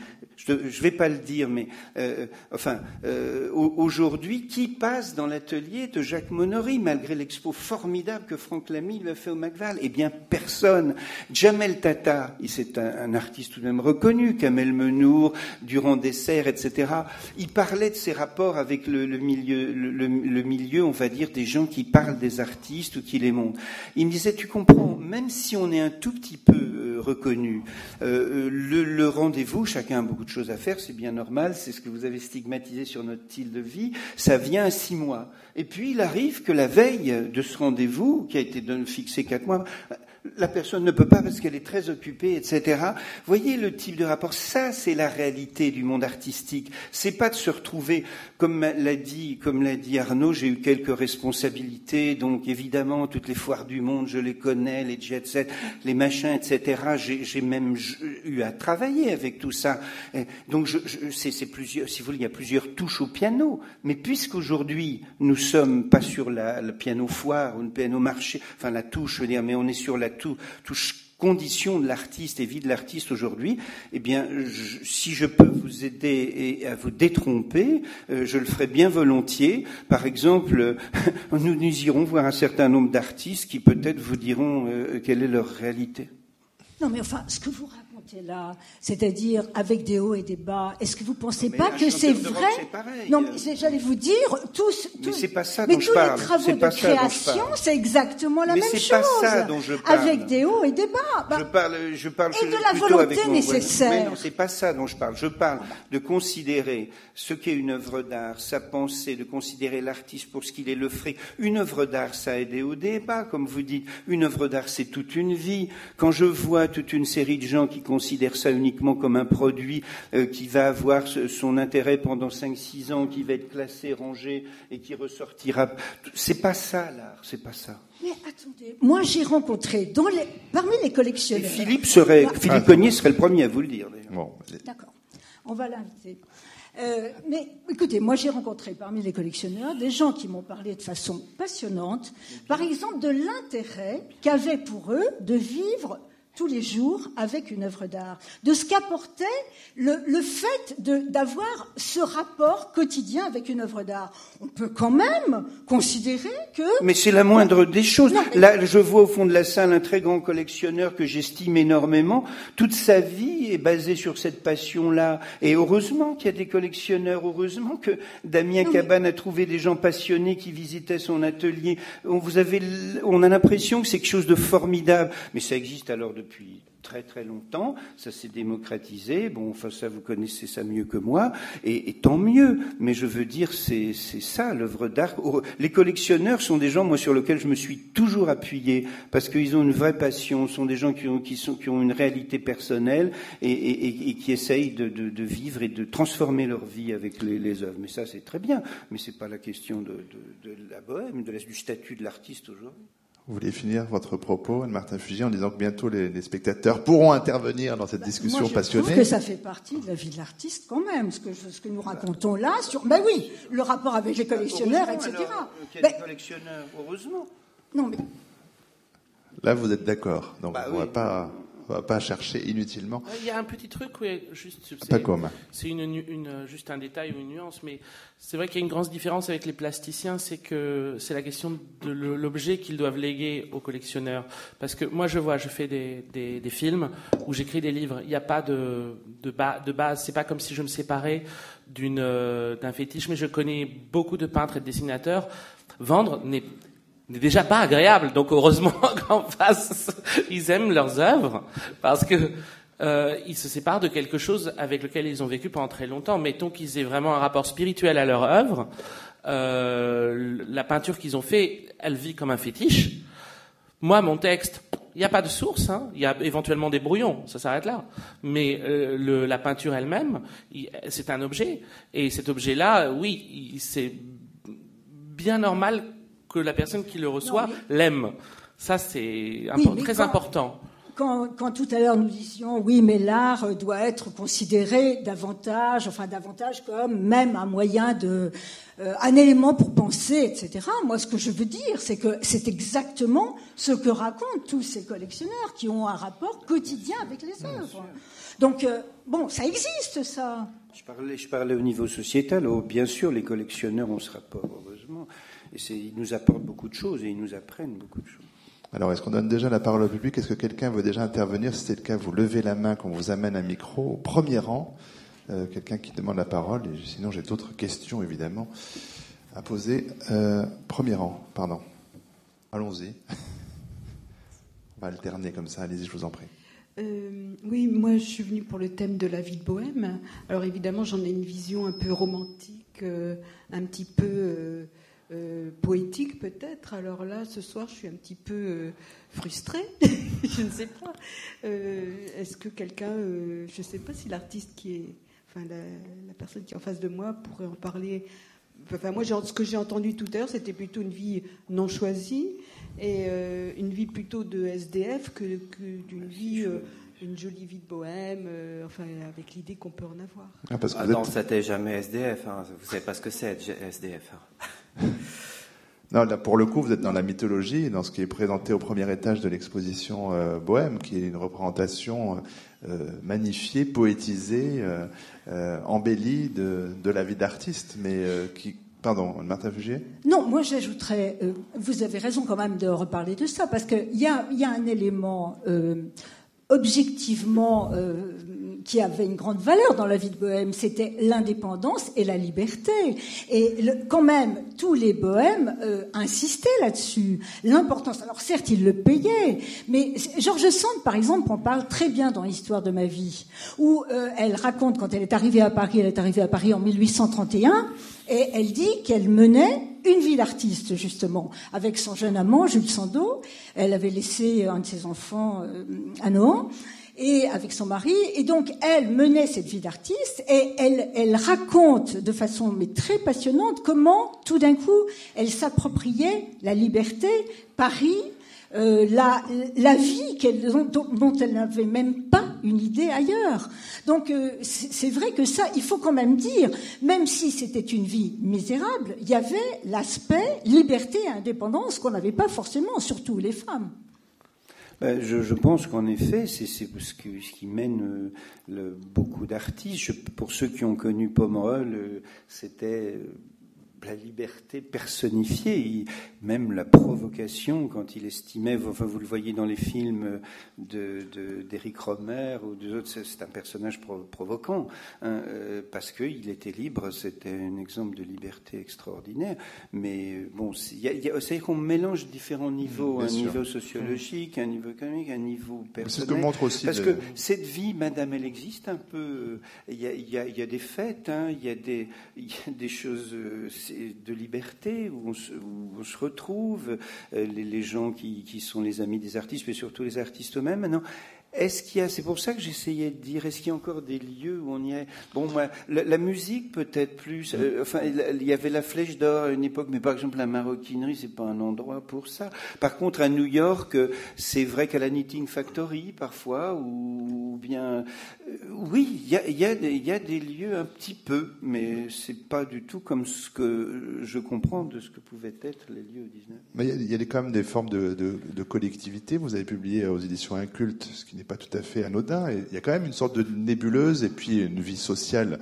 je ne vais pas le dire, mais euh, enfin, euh, aujourd'hui, qui passe dans l'atelier de Jacques Monory, malgré l'expo formidable que Franck Lamy lui a fait au Macval? Eh bien, personne. Jamel Tata, c'est un, un, artiste tout de même reconnu, Kamel Menour, Durand Dessert, etc. Il parlait de ses rapports avec le, le milieu, le, le, milieu, on va dire, des gens qui parlent des artistes ou qui les montrent. Il me disait, tu comprends, même si on est un tout petit peu euh, reconnu, euh, le, le rendez-vous, chacun a beaucoup de choses à faire, c'est bien normal, c'est ce que vous avez stigmatisé sur notre style de vie, ça vient à six mois. Et puis il arrive que la veille de ce rendez-vous, qui a été fixé quatre mois, la personne ne peut pas parce qu'elle est très occupée, etc. Voyez le type de rapport. Ça, c'est la réalité du monde artistique. C'est pas de se retrouver, comme l'a dit, comme l'a dit Arnaud, j'ai eu quelques responsabilités. Donc, évidemment, toutes les foires du monde, je les connais, les jet les machins, etc. J'ai même eu à travailler avec tout ça. Donc, c'est plusieurs, si vous voulez, il y a plusieurs touches au piano. Mais puisqu'aujourd'hui, nous sommes pas sur la, le piano foire ou le piano marché, enfin, la touche, je veux dire, mais on est sur la tout, touche condition de l'artiste et vie de l'artiste aujourd'hui, eh bien, si je peux vous aider et à vous détromper, euh, je le ferai bien volontiers. Par exemple, nous, nous irons voir un certain nombre d'artistes qui peut-être vous diront euh, quelle est leur réalité. Non, mais enfin, ce que vous là, c'est-à-dire avec des hauts et des bas. Est-ce que vous ne pensez pas que c'est vrai Non, mais j'allais vous dire, tous, tous mais c'est pas ça mais dont tous je parle. les travaux de création, c'est exactement la mais même c'est chose. pas ça dont je parle. Avec des hauts et des bas. Bah, je parle, je parle et de la volonté nécessaire. Mais non, c'est pas ça dont je parle. Je parle de considérer ce qu'est une œuvre d'art, sa pensée, de considérer l'artiste pour ce qu'il est, le frais. Une œuvre d'art, ça a aidé au débat, comme vous dites. Une œuvre d'art, c'est toute une vie. Quand je vois toute une série de gens qui considère ça uniquement comme un produit euh, qui va avoir son intérêt pendant 5-6 ans, qui va être classé, rangé et qui ressortira. C'est pas ça l'art, c'est pas ça. Mais attendez, moi j'ai rencontré dans les, parmi les collectionneurs. Philippe serait, Philippe Cognier serait le premier à vous le dire. Bon, D'accord, on va l'inviter. Euh, mais écoutez, moi j'ai rencontré parmi les collectionneurs des gens qui m'ont parlé de façon passionnante, par exemple de l'intérêt qu'avait pour eux de vivre tous les jours avec une œuvre d'art, de ce qu'apportait le, le, fait d'avoir ce rapport quotidien avec une œuvre d'art. On peut quand même considérer que... Mais c'est la moindre des choses. Là, je vois au fond de la salle un très grand collectionneur que j'estime énormément. Toute sa vie est basée sur cette passion-là. Et heureusement qu'il y a des collectionneurs, heureusement que Damien Cabane a trouvé des gens passionnés qui visitaient son atelier. On, vous avez, on a l'impression que c'est quelque chose de formidable. Mais ça existe alors depuis très très longtemps, ça s'est démocratisé, bon, enfin ça vous connaissez ça mieux que moi, et, tant mieux, mais je veux dire, c'est ça l'œuvre d'art. Oh, les collectionneurs sont des gens, moi, sur lesquels je me suis toujours appuyé, parce qu'ils ont une vraie passion, sont des gens qui ont, une réalité personnelle et, qui essayent de, vivre et de transformer leur vie avec les, œuvres. Mais ça, c'est très bien, mais c'est pas la question de, de, la bohème, du statut de l'artiste aujourd'hui. Vous voulez finir votre propos, Anne-Martin Fugier, en disant que bientôt les, spectateurs pourront intervenir dans cette bah, discussion moi, je passionnée trouve que ça fait partie de la vie de l'artiste quand même, ce que, ce que nous racontons là sur. Ben oui, le rapport avec les collectionneurs, etc. Euh, les collectionneurs, heureusement. Non, mais. Là, vous êtes d'accord. Donc, bah on ne va pas on va pas chercher inutilement. Il y a un petit truc, oui, juste. Pas comme. C'est une, une, juste un détail ou une nuance, mais c'est vrai qu'il y a une grande différence avec les plasticiens, c'est que c'est la question de l'objet qu'ils doivent léguer aux collectionneurs. Parce que moi, je vois, je fais des, des, des films où j'écris des livres. Il n'y a pas de, de, bas, de base. C'est pas comme si je me séparais d'une, d'un fétiche, mais je connais beaucoup de peintres et de dessinateurs. Vendre n'est n'est déjà pas agréable. Donc heureusement qu'en face, ils aiment leurs œuvres parce que euh, ils se séparent de quelque chose avec lequel ils ont vécu pendant très longtemps. Mettons qu'ils aient vraiment un rapport spirituel à leur œuvre. Euh, la peinture qu'ils ont fait, elle vit comme un fétiche. Moi, mon texte, il n'y a pas de source. Hein. Il y a éventuellement des brouillons, ça s'arrête là. Mais euh, le, la peinture elle-même, c'est un objet. Et cet objet-là, oui, c'est bien normal que la personne qui le reçoit l'aime. Ça, c'est très important. Quand, quand, tout à l'heure nous disions oui, mais l'art doit être considéré davantage, enfin davantage comme même un moyen de, euh, un élément pour penser, etc. Moi, ce que je veux dire, c'est que c'est exactement ce que racontent tous ces collectionneurs qui ont un rapport quotidien avec les œuvres. Donc, euh, bon, ça existe, ça. Je parlais, je parlais au niveau sociétal. Oh, bien sûr, les collectionneurs ont ce rapport, heureusement. Et ils nous apportent beaucoup de choses et ils nous apprennent beaucoup de choses. Alors, est-ce qu'on donne déjà la parole au public? Est-ce que quelqu'un veut déjà intervenir? Si c'est le cas, vous levez la main qu'on vous amène un micro au premier rang. Euh, quelqu'un qui demande la parole. Et sinon, j'ai d'autres questions, évidemment, à poser. Euh, premier rang, pardon. Allons-y. On va alterner comme ça. Allez-y, je vous en prie. Euh, oui, moi je suis venue pour le thème de la vie de bohème. Alors évidemment, j'en ai une vision un peu romantique, un petit peu euh, poétique peut-être. Alors là, ce soir, je suis un petit peu euh, frustrée. je ne sais pas. Euh, est-ce que quelqu'un, je ne sais pas si l'artiste qui est, enfin la, personne qui est en face de moi pourrait en parler. Enfin moi, ce que j'ai entendu tout à l'heure, c'était plutôt une vie non choisie et une vie plutôt de SDF que, d'une vie une jolie vie de bohème, enfin avec l'idée qu'on peut en avoir. Ah, parce que ah non, c'était jamais SDF. Hein. Vous savez pas ce que c'est SDF. Hein. Non, là, pour le coup, vous êtes dans la mythologie, dans ce qui est présenté au premier étage de l'exposition euh, Bohème, qui est une représentation euh, magnifiée, poétisée, euh, embellie de, de, la vie d'artiste, mais qui Pardon, Martin Fugier? Non, moi j'ajouterais, vous avez raison quand même de reparler de ça, parce qu'il y a, y a un élément objectivement qui avait une grande valeur dans la vie de Bohème, c'était l'indépendance et la liberté. Et quand même, tous les Bohèmes euh, insistaient là-dessus. L'importance. Alors certes, ils le payaient, mais Georges Sand, par exemple, en parle très bien dans l'histoire de ma vie, où euh, elle raconte quand elle est arrivée à Paris, elle est arrivée à Paris en 1831, et elle dit qu'elle menait une vie d'artiste, justement, avec son jeune amant, Jules Sandeau. Elle avait laissé un de ses enfants euh, à Nohant. Et avec son mari. Et donc, elle menait cette vie d'artiste et elle, elle raconte de façon mais très passionnante comment, tout d'un coup, elle s'appropriait la liberté, Paris, euh, la, la, vie dont, dont, elle n'avait même pas une idée ailleurs. Donc euh, c'est vrai que ça, il faut quand même dire, même si c'était une vie misérable, il y avait l'aspect liberté et indépendance qu'on n'avait pas forcément, surtout les femmes. Ben, je, je, pense qu'en effet, c'est ce, qui mène euh, le, beaucoup d'artistes. Pour ceux qui ont connu Pomerol, c'était la liberté personnifiée, même la provocation, quand il estimait, enfin vous le voyez dans les films d'Éric de, Romer ou d'autres, c'est un personnage provoquant, hein, euh, parce qu'il était libre, c'était un exemple de liberté extraordinaire. Mais bon, c'est-à-dire qu'on mélange différents niveaux, un niveau sociologique, un niveau économique, un niveau personnel. Que montre aussi. Parce que cette vie, madame, elle existe un peu. Il y a, il y a, il y a des fêtes, hein, il, y a des, il y a des choses euh, de liberté où on se, retrouve, euh, les, gens qui, qui, sont les amis des artistes, mais surtout les artistes eux-mêmes. Non, est-ce qu'il y a, c'est pour ça que j'essayais de dire, est-ce qu'il y a encore des lieux où on y est? Bon, moi, la, la musique peut-être plus. Euh, enfin, il y avait la Flèche d'Or à une époque, mais par exemple la maroquinerie, c'est pas un endroit pour ça. Par contre, à New York, c'est vrai qu'à la Knitting Factory parfois, ou, bien, euh, oui, il y a, y, a des, y a des lieux un petit peu, mais c'est pas du tout comme ce que je comprends de ce que pouvaient être les lieux au 19. Mais il y, a quand même des formes de, de, de collectivité. Vous avez publié aux éditions Inculte, ce qui n'est pas tout à fait anodin. Et il y a quand même une sorte de nébuleuse et puis une vie sociale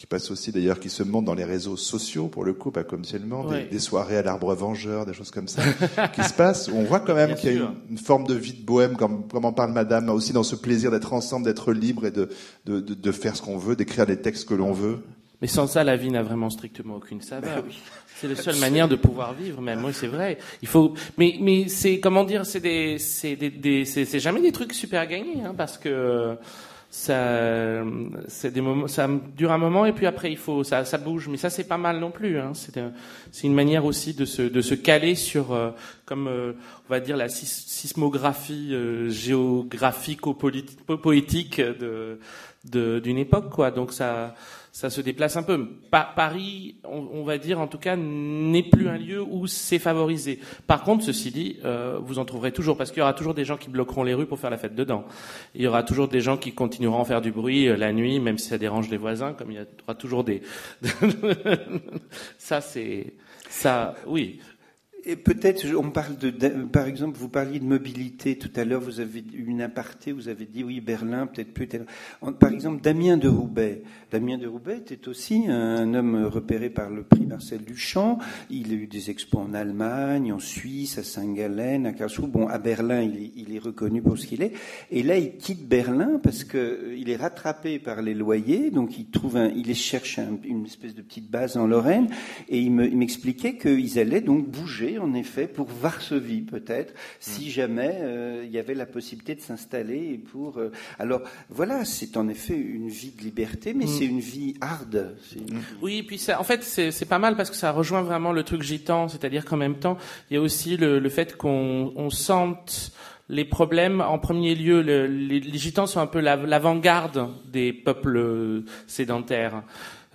qui passe aussi d'ailleurs, qui se montre dans les réseaux sociaux, pour le coup, pas comme seulement, des, des, soirées à l'arbre vengeur, des choses comme ça, qui se passent, on voit quand même qu'il y a une, une, forme de vie de bohème, comme, comme en parle Madame, aussi dans ce plaisir d'être ensemble, d'être libre et de, de, de, de faire ce qu'on veut, d'écrire les textes que l'on veut. Mais sans ça, la vie n'a vraiment strictement aucune saveur. Ben c'est la seule manière de pouvoir vivre. Même oui, c'est vrai. Il faut. Mais mais c'est comment dire, c'est des c'est des, des c'est jamais des trucs super gagnés, hein, parce que ça c'est des moments ça dure un moment et puis après il faut ça ça bouge mais ça c'est pas mal non plus hein. c'est c'est une manière aussi de se de se caler sur euh, comme euh, on va dire la sismographie euh, géographico-poétique de d'une époque quoi donc ça ça se déplace un peu. Pa Paris, on, on, va dire en tout cas, n'est plus un lieu où c'est favorisé. Par contre, ceci dit, euh, vous en trouverez toujours parce qu'il y aura toujours des gens qui bloqueront les rues pour faire la fête dedans. Il y aura toujours des gens qui continueront à faire du bruit euh, la nuit, même si ça dérange les voisins, comme il y aura toujours des. ça, c'est ça, oui. Et peut-être, on parle de, par exemple, vous parliez de mobilité tout à l'heure, vous avez eu une aparté, vous avez dit oui, Berlin, peut-être plus. Par exemple, Damien de Roubaix. Damien de Roubaix était aussi un homme repéré par le prix Marcel Duchamp. Il a eu des expos en Allemagne, en Suisse, à Saint-Gallen, à Karlsruhe. Bon, à Berlin, il est, reconnu pour ce qu'il est. Et là, il quitte Berlin parce que euh, il est rattrapé par les loyers, donc il trouve un, il cherche un, une espèce de petite base en Lorraine, et il m'expliquait qu'ils allaient donc bouger en effet, pour Varsovie peut-être, si mm. jamais euh, il y avait la possibilité de s'installer pour. Euh, alors voilà, c'est en effet une vie de liberté, mais mm. c'est une vie hard. Une... Oui, et puis ça, en fait, c'est pas mal parce que ça rejoint vraiment le truc gitan, c'est-à-dire qu'en même temps, il y a aussi le, le fait qu'on on sente les problèmes, en premier lieu, le, les, les, gitans sont un peu l'avant-garde des peuples sédentaires.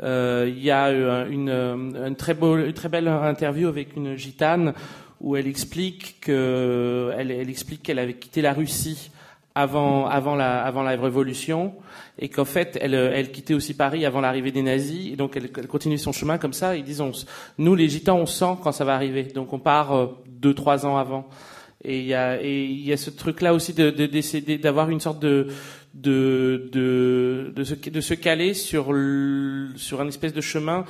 Euh, il y a une, une, très beau, une très belle interview avec une gitane où elle explique que elle, explique qu'elle avait quitté la Russie avant avant la avant la révolution et qu'en fait elle elle quittait aussi Paris avant l'arrivée des nazis. Et donc elle, elle, continue son chemin comme ça. Et disons nous les gitans on sent quand ça va arriver. Donc on part euh, deux trois ans avant. Et il y a et il y a ce truc là aussi de d'essayer d'avoir une sorte de de, de, de, se, de se caler sur, le, sur un espèce de chemin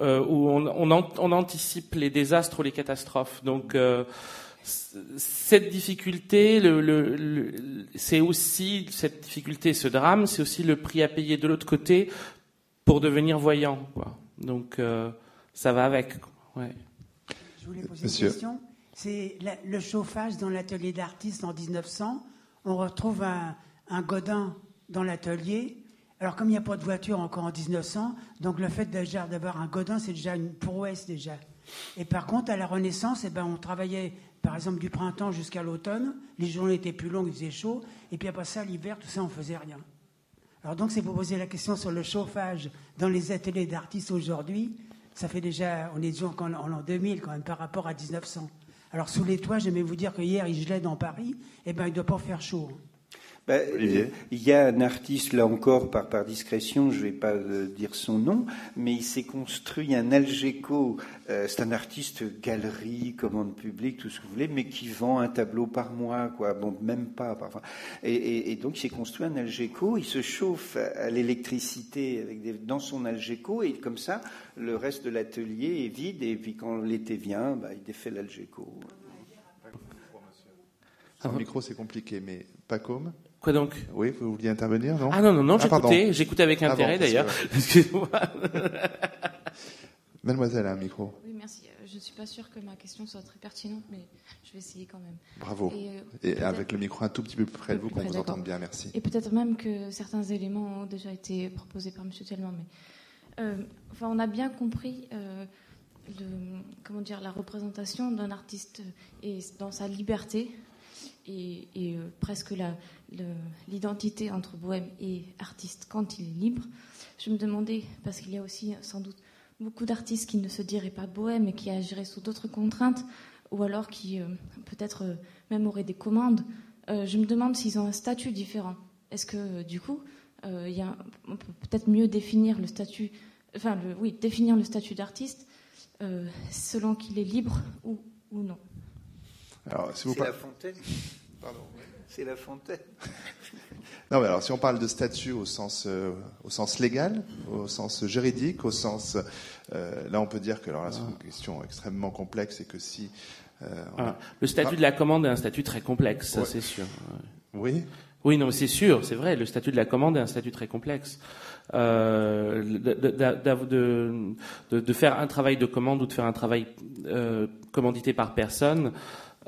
euh, où on, on, on, anticipe les désastres ou les catastrophes. Donc euh, cette difficulté, le, le, le c'est aussi cette difficulté, ce drame, c'est aussi le prix à payer de l'autre côté pour devenir voyant. Quoi. Donc euh, ça va avec. Ouais. Je voulais poser Monsieur. une question. C'est le chauffage dans l'atelier d'artiste en 1900. On retrouve un, un Godin dans l'atelier. Alors, comme il n'y a pas de voiture encore en 1900, donc le fait d'avoir un Godin, c'est déjà une prouesse déjà. Et par contre, à la Renaissance, eh ben, on travaillait, par exemple, du printemps jusqu'à l'automne. Les journées étaient plus longues, il faisait chaud. Et puis après ça, l'hiver, tout ça, on faisait rien. Alors donc, c'est pour poser la question sur le chauffage dans les ateliers d'artistes aujourd'hui. Ça fait déjà, on est déjà en, l'an 2000 quand même par rapport à 1900. Alors sous les toits, j'aimais vous dire que hier, il gelait dans Paris. Eh ben, il ne doit pas faire chaud. Hein. Ben, il y a un artiste, là encore, par, par discrétion, je ne vais pas euh, dire son nom, mais il s'est construit un Algeco. Euh, c'est un artiste galerie, commande publique, tout ce que vous voulez, mais qui vend un tableau par mois, quoi. Bon, même pas parfois. Et, et, donc, il s'est construit un Algeco. Il se chauffe à l'électricité avec des, dans son Algeco, et comme ça, le reste de l'atelier est vide. Et puis, quand l'été vient, bah, il défait l'Algeco. Un micro, c'est compliqué, mais pas comme Quoi donc? Oui, vous vouliez intervenir, non? Ah non, non, non, ah, j'écoutais, j'écoutais avec ah intérêt d'ailleurs. Excusez-moi. Mademoiselle, un micro. Oui, merci. Euh, je ne suis pas sûre que ma question soit très pertinente, mais je vais essayer quand même. Bravo. Et, euh, avec le micro un tout petit peu plus près de vous, qu'on vous entende bien, merci. Et peut-être même que certains éléments ont déjà été proposés par M. Tellman, mais euh, enfin, on a bien compris le, comment dire, la représentation d'un artiste et dans sa liberté et, euh, presque l'identité entre bohème et artiste quand il est libre. Je me demandais, parce qu'il y a aussi sans doute beaucoup d'artistes qui ne se diraient pas bohème et qui agiraient sous d'autres contraintes, ou alors qui euh, peut-être euh, même auraient des commandes, je me demande s'ils ont un statut différent. Est-ce que du coup, on peut peut-être mieux définir le statut, enfin le, oui, définir le statut d'artiste selon qu'il est libre ou non? Alors, si vous C'est la fontaine. Pardon. C'est la fontaine. non, mais alors, si on parle de statut au sens, euh, au sens légal, au sens juridique, au sens. Euh, là, on peut dire que alors là, c'est une question extrêmement complexe et que si. Euh, ah, le statut de la commande est un statut très complexe, ça c'est sûr. Oui. Oui, non, c'est sûr, c'est vrai. Le statut de la commande est un statut très complexe. Euh, de, de, de, faire un travail de commande ou de faire un travail euh, commandité par personne,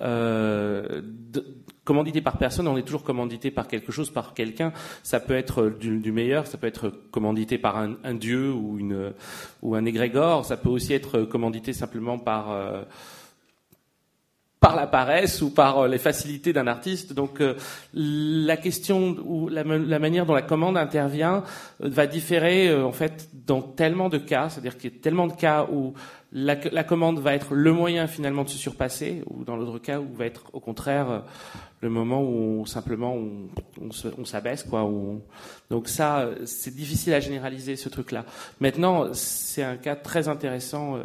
euh, commandité par personne, on est toujours commandité par quelque chose, par quelqu'un. Ça peut être du, meilleur, ça peut être commandité par un, dieu ou, une, ou un égrégore, ça peut aussi être commandité simplement par euh, par la paresse ou par euh, les facilités d'un artiste. Donc euh, la question ou la, manière dont la commande intervient va différer en fait dans tellement de cas, c'est-à-dire qu'il y a tellement de cas où la, commande va être le moyen finalement de se surpasser, ou dans l'autre cas où va être au contraire euh, le moment où simplement on, s'abaisse quoi. Donc ça, c'est difficile à généraliser ce truc-là. Maintenant, c'est un cas très intéressant. Euh,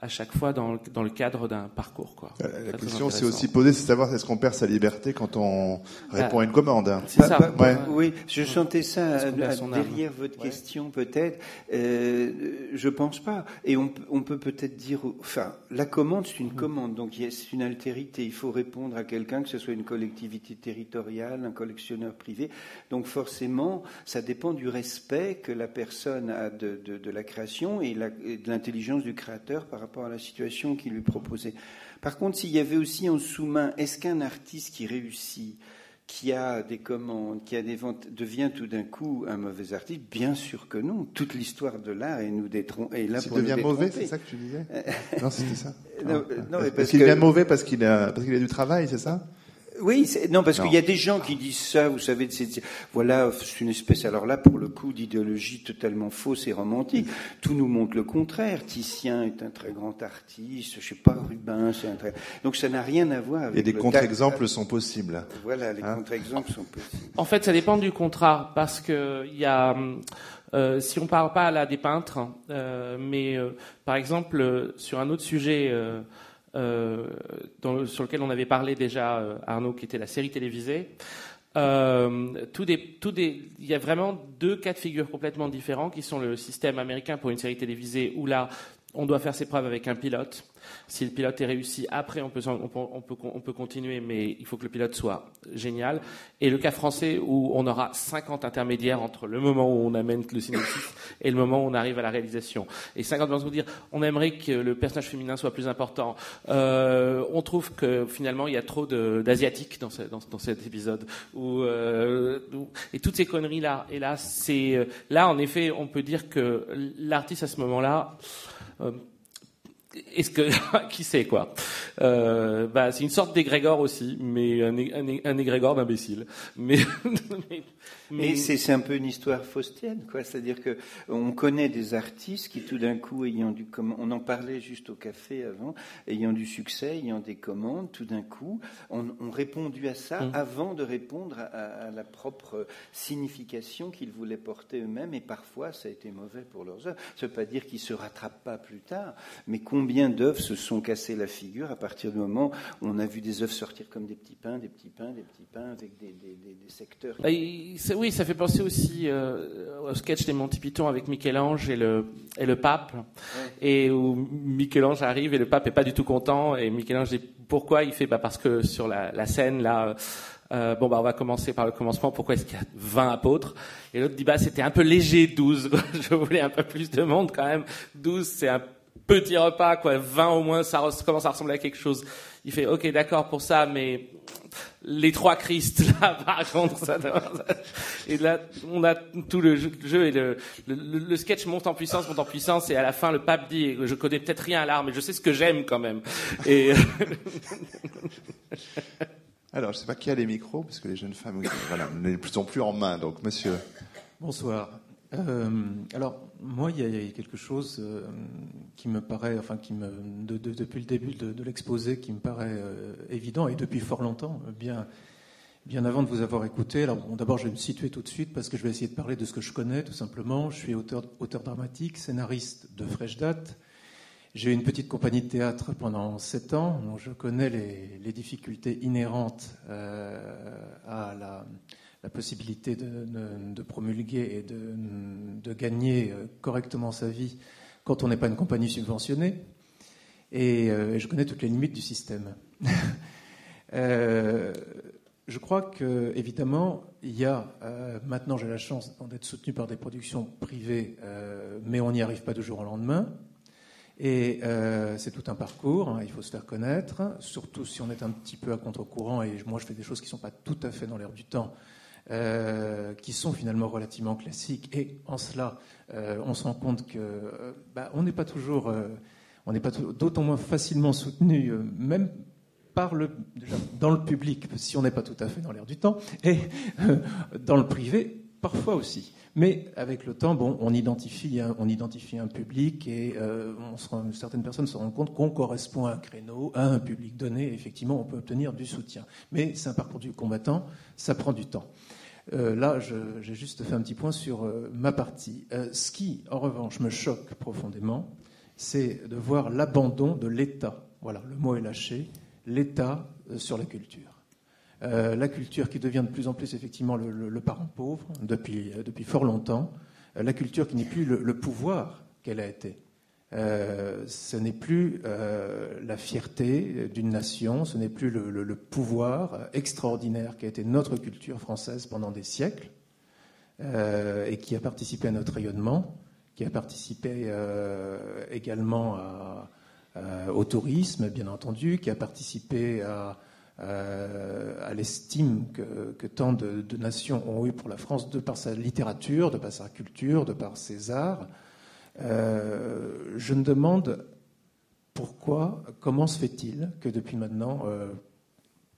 à chaque fois dans le, dans le cadre d'un parcours. Quoi. Euh, la question c'est aussi posée, c'est savoir est-ce qu'on perd sa liberté quand on répond à une commande. C'est ça. Bah, bah, oui, je sentais ça euh, derrière votre question peut-être. Euh, je pense pas. Et on, on peut peut-être dire, enfin, la commande c'est une mm. commande, donc c'est une altérité. Il faut répondre à quelqu'un, que ce soit une collectivité territoriale, un collectionneur privé. Donc forcément, ça dépend du respect que la personne a de, de, de la création et, la, et de l'intelligence du créateur par rapport rapport à la situation qu'il lui proposait. Par contre, s'il y avait aussi en sous-main, est-ce qu'un artiste qui réussit, qui a des commandes, qui a des ventes, devient tout d'un coup un mauvais artiste? Bien sûr que non. Toute l'histoire de l'art est, nous est là pour devient mauvais, c'est ça que tu disais? Non, c'était ça. non, non, parce, qu'il devient mauvais parce qu'il a, parce qu'il a du travail, c'est ça? Oui, non, parce qu'il y a des gens qui disent ça, vous savez, voilà, c'est une espèce, alors là, pour le coup, d'idéologie totalement fausse et romantique. Tout nous montre le contraire. Titien est un très grand artiste, je sais pas, Rubin, c'est un très... Donc ça n'a rien à voir avec... Et des contre-exemples sont possibles. Voilà, les hein contre-exemples sont possibles. En fait, ça dépend du contrat, parce que il y a... Euh, si on parle pas là des peintres, euh, mais euh, par exemple sur un autre sujet euh, sur lequel on avait parlé déjà, euh, Arnaud, qui était la série télévisée. Euh, il y a vraiment deux cas de figure complètement différents qui sont le système américain pour une série télévisée où là, on doit faire ses preuves avec un pilote. Si le pilote est réussi, après on peut, on peut, on peut, on peut continuer, mais il faut que le pilote soit génial. Et le cas français où on aura 50 intermédiaires entre le moment où on amène le synopsis et le moment où on arrive à la réalisation. Et 50 vont dire, on aimerait que le personnage féminin soit plus important. Euh, on trouve que finalement il y a trop d'asiatiques dans, cet épisode. Euh, et toutes ces conneries là. Et là, c'est là en effet, on peut dire que l'artiste à ce moment-là euh, est-ce que qui sait quoi euh, bah, c'est une sorte d'égrégore aussi, mais un, un, un égrégore d'imbécile. Mais, mais, mais c'est un peu une histoire faustienne, quoi. C'est-à-dire que on connaît des artistes qui, tout d'un coup, ayant du on en parlait juste au café avant, ayant du succès, ayant des commandes, tout d'un coup, ont on répondu à ça mm. avant de répondre à, à, la propre signification qu'ils voulaient porter eux-mêmes, et parfois ça a été mauvais pour leurs œuvres. Ça veut pas dire qu'ils se rattrapent pas plus tard, mais combien d'œuvres se sont cassées la figure à partir du moment où on a vu des œuvres sortir comme des petits pains, des petits pains, des petits pains avec des, des, des, des secteurs. Bah, oui, ça fait penser aussi euh, au sketch des Monty Python avec Michel-Ange et le, et le pape, et où Michel-Ange arrive et le pape est pas du tout content, et Michel-Ange dit pourquoi Il fait bah parce que sur la, la scène là. Euh, bon bah on va commencer par le commencement. Pourquoi est-ce qu'il y a 20 apôtres? Et l'autre dit bah c'était un peu léger 12. Je voulais un peu plus de monde quand même. 12 c'est un petit repas quoi. 20 au moins ça commence à ressembler à quelque chose. Il fait ok d'accord pour ça mais les trois Christ là par contre ça, et là on a tout le jeu, et le, le, le, sketch monte en puissance monte en puissance et à la fin le pape dit je connais peut-être rien à l'art mais je sais ce que j'aime quand même et Alors, je ne sais pas qui a les micros, parce que les jeunes femmes, voilà, ne sont plus en main. Donc, monsieur. Bonsoir. Euh, alors, moi, il y, a quelque chose euh, qui me paraît, enfin, qui me, de, de, depuis le début de, l'exposé, qui me paraît euh, évident, et depuis fort longtemps, bien, bien avant de vous avoir écouté. Alors, d'abord, je vais me situer tout de suite, parce que je vais essayer de parler de ce que je connais, tout simplement. Je suis auteur, auteur dramatique, scénariste de fraîche date. J'ai eu une petite compagnie de théâtre pendant sept ans, donc je connais les, les difficultés inhérentes euh, à la, la, possibilité de, promulguer et de, gagner euh, correctement sa vie quand on n'est pas une compagnie subventionnée. Et euh, je connais toutes les limites du système. euh, je crois que, évidemment, il y a, maintenant j'ai la chance d'être soutenu par des productions privées, mais on n'y arrive pas du jour au lendemain. Et c'est tout un parcours, hein, il faut se faire connaître, surtout si on est un petit peu à contre-courant, et moi je fais des choses qui ne sont pas tout à fait dans l'air du temps, euh, qui sont finalement relativement classiques, et en cela, euh, on se rend compte que euh, bah, on n'est pas toujours, on n'est pas d'autant moins facilement soutenu, même par le, dans le public, si on n'est pas tout à fait dans l'air du temps, et dans le privé, parfois aussi. Mais avec le temps, bon, on identifie un, on identifie un public et se rend, certaines personnes se rendent compte qu'on correspond à un créneau, à un public donné. Et effectivement, on peut obtenir du soutien. Mais c'est un parcours du combattant, ça prend du temps. Euh, là, j'ai juste fait un petit point sur euh, ma partie. Euh, ce qui, en revanche, me choque profondément, c'est de voir l'abandon de l'État. Voilà, le mot est lâché. L'État sur la culture. La culture qui devient de plus en plus effectivement le, parent pauvre depuis, fort longtemps, la culture qui n'est plus le pouvoir qu'elle a été. Euh, ce n'est plus euh, la fierté d'une nation, ce n'est plus le, pouvoir extraordinaire qui a été notre culture française pendant des siècles et qui a participé à notre rayonnement, qui a participé également au tourisme, bien entendu, qui a participé à, euh, l'estime que, tant de, de, nations ont eu pour la France de par sa littérature, de par sa culture, de par ses arts. Euh, je me demande pourquoi, comment se fait-il que depuis maintenant euh,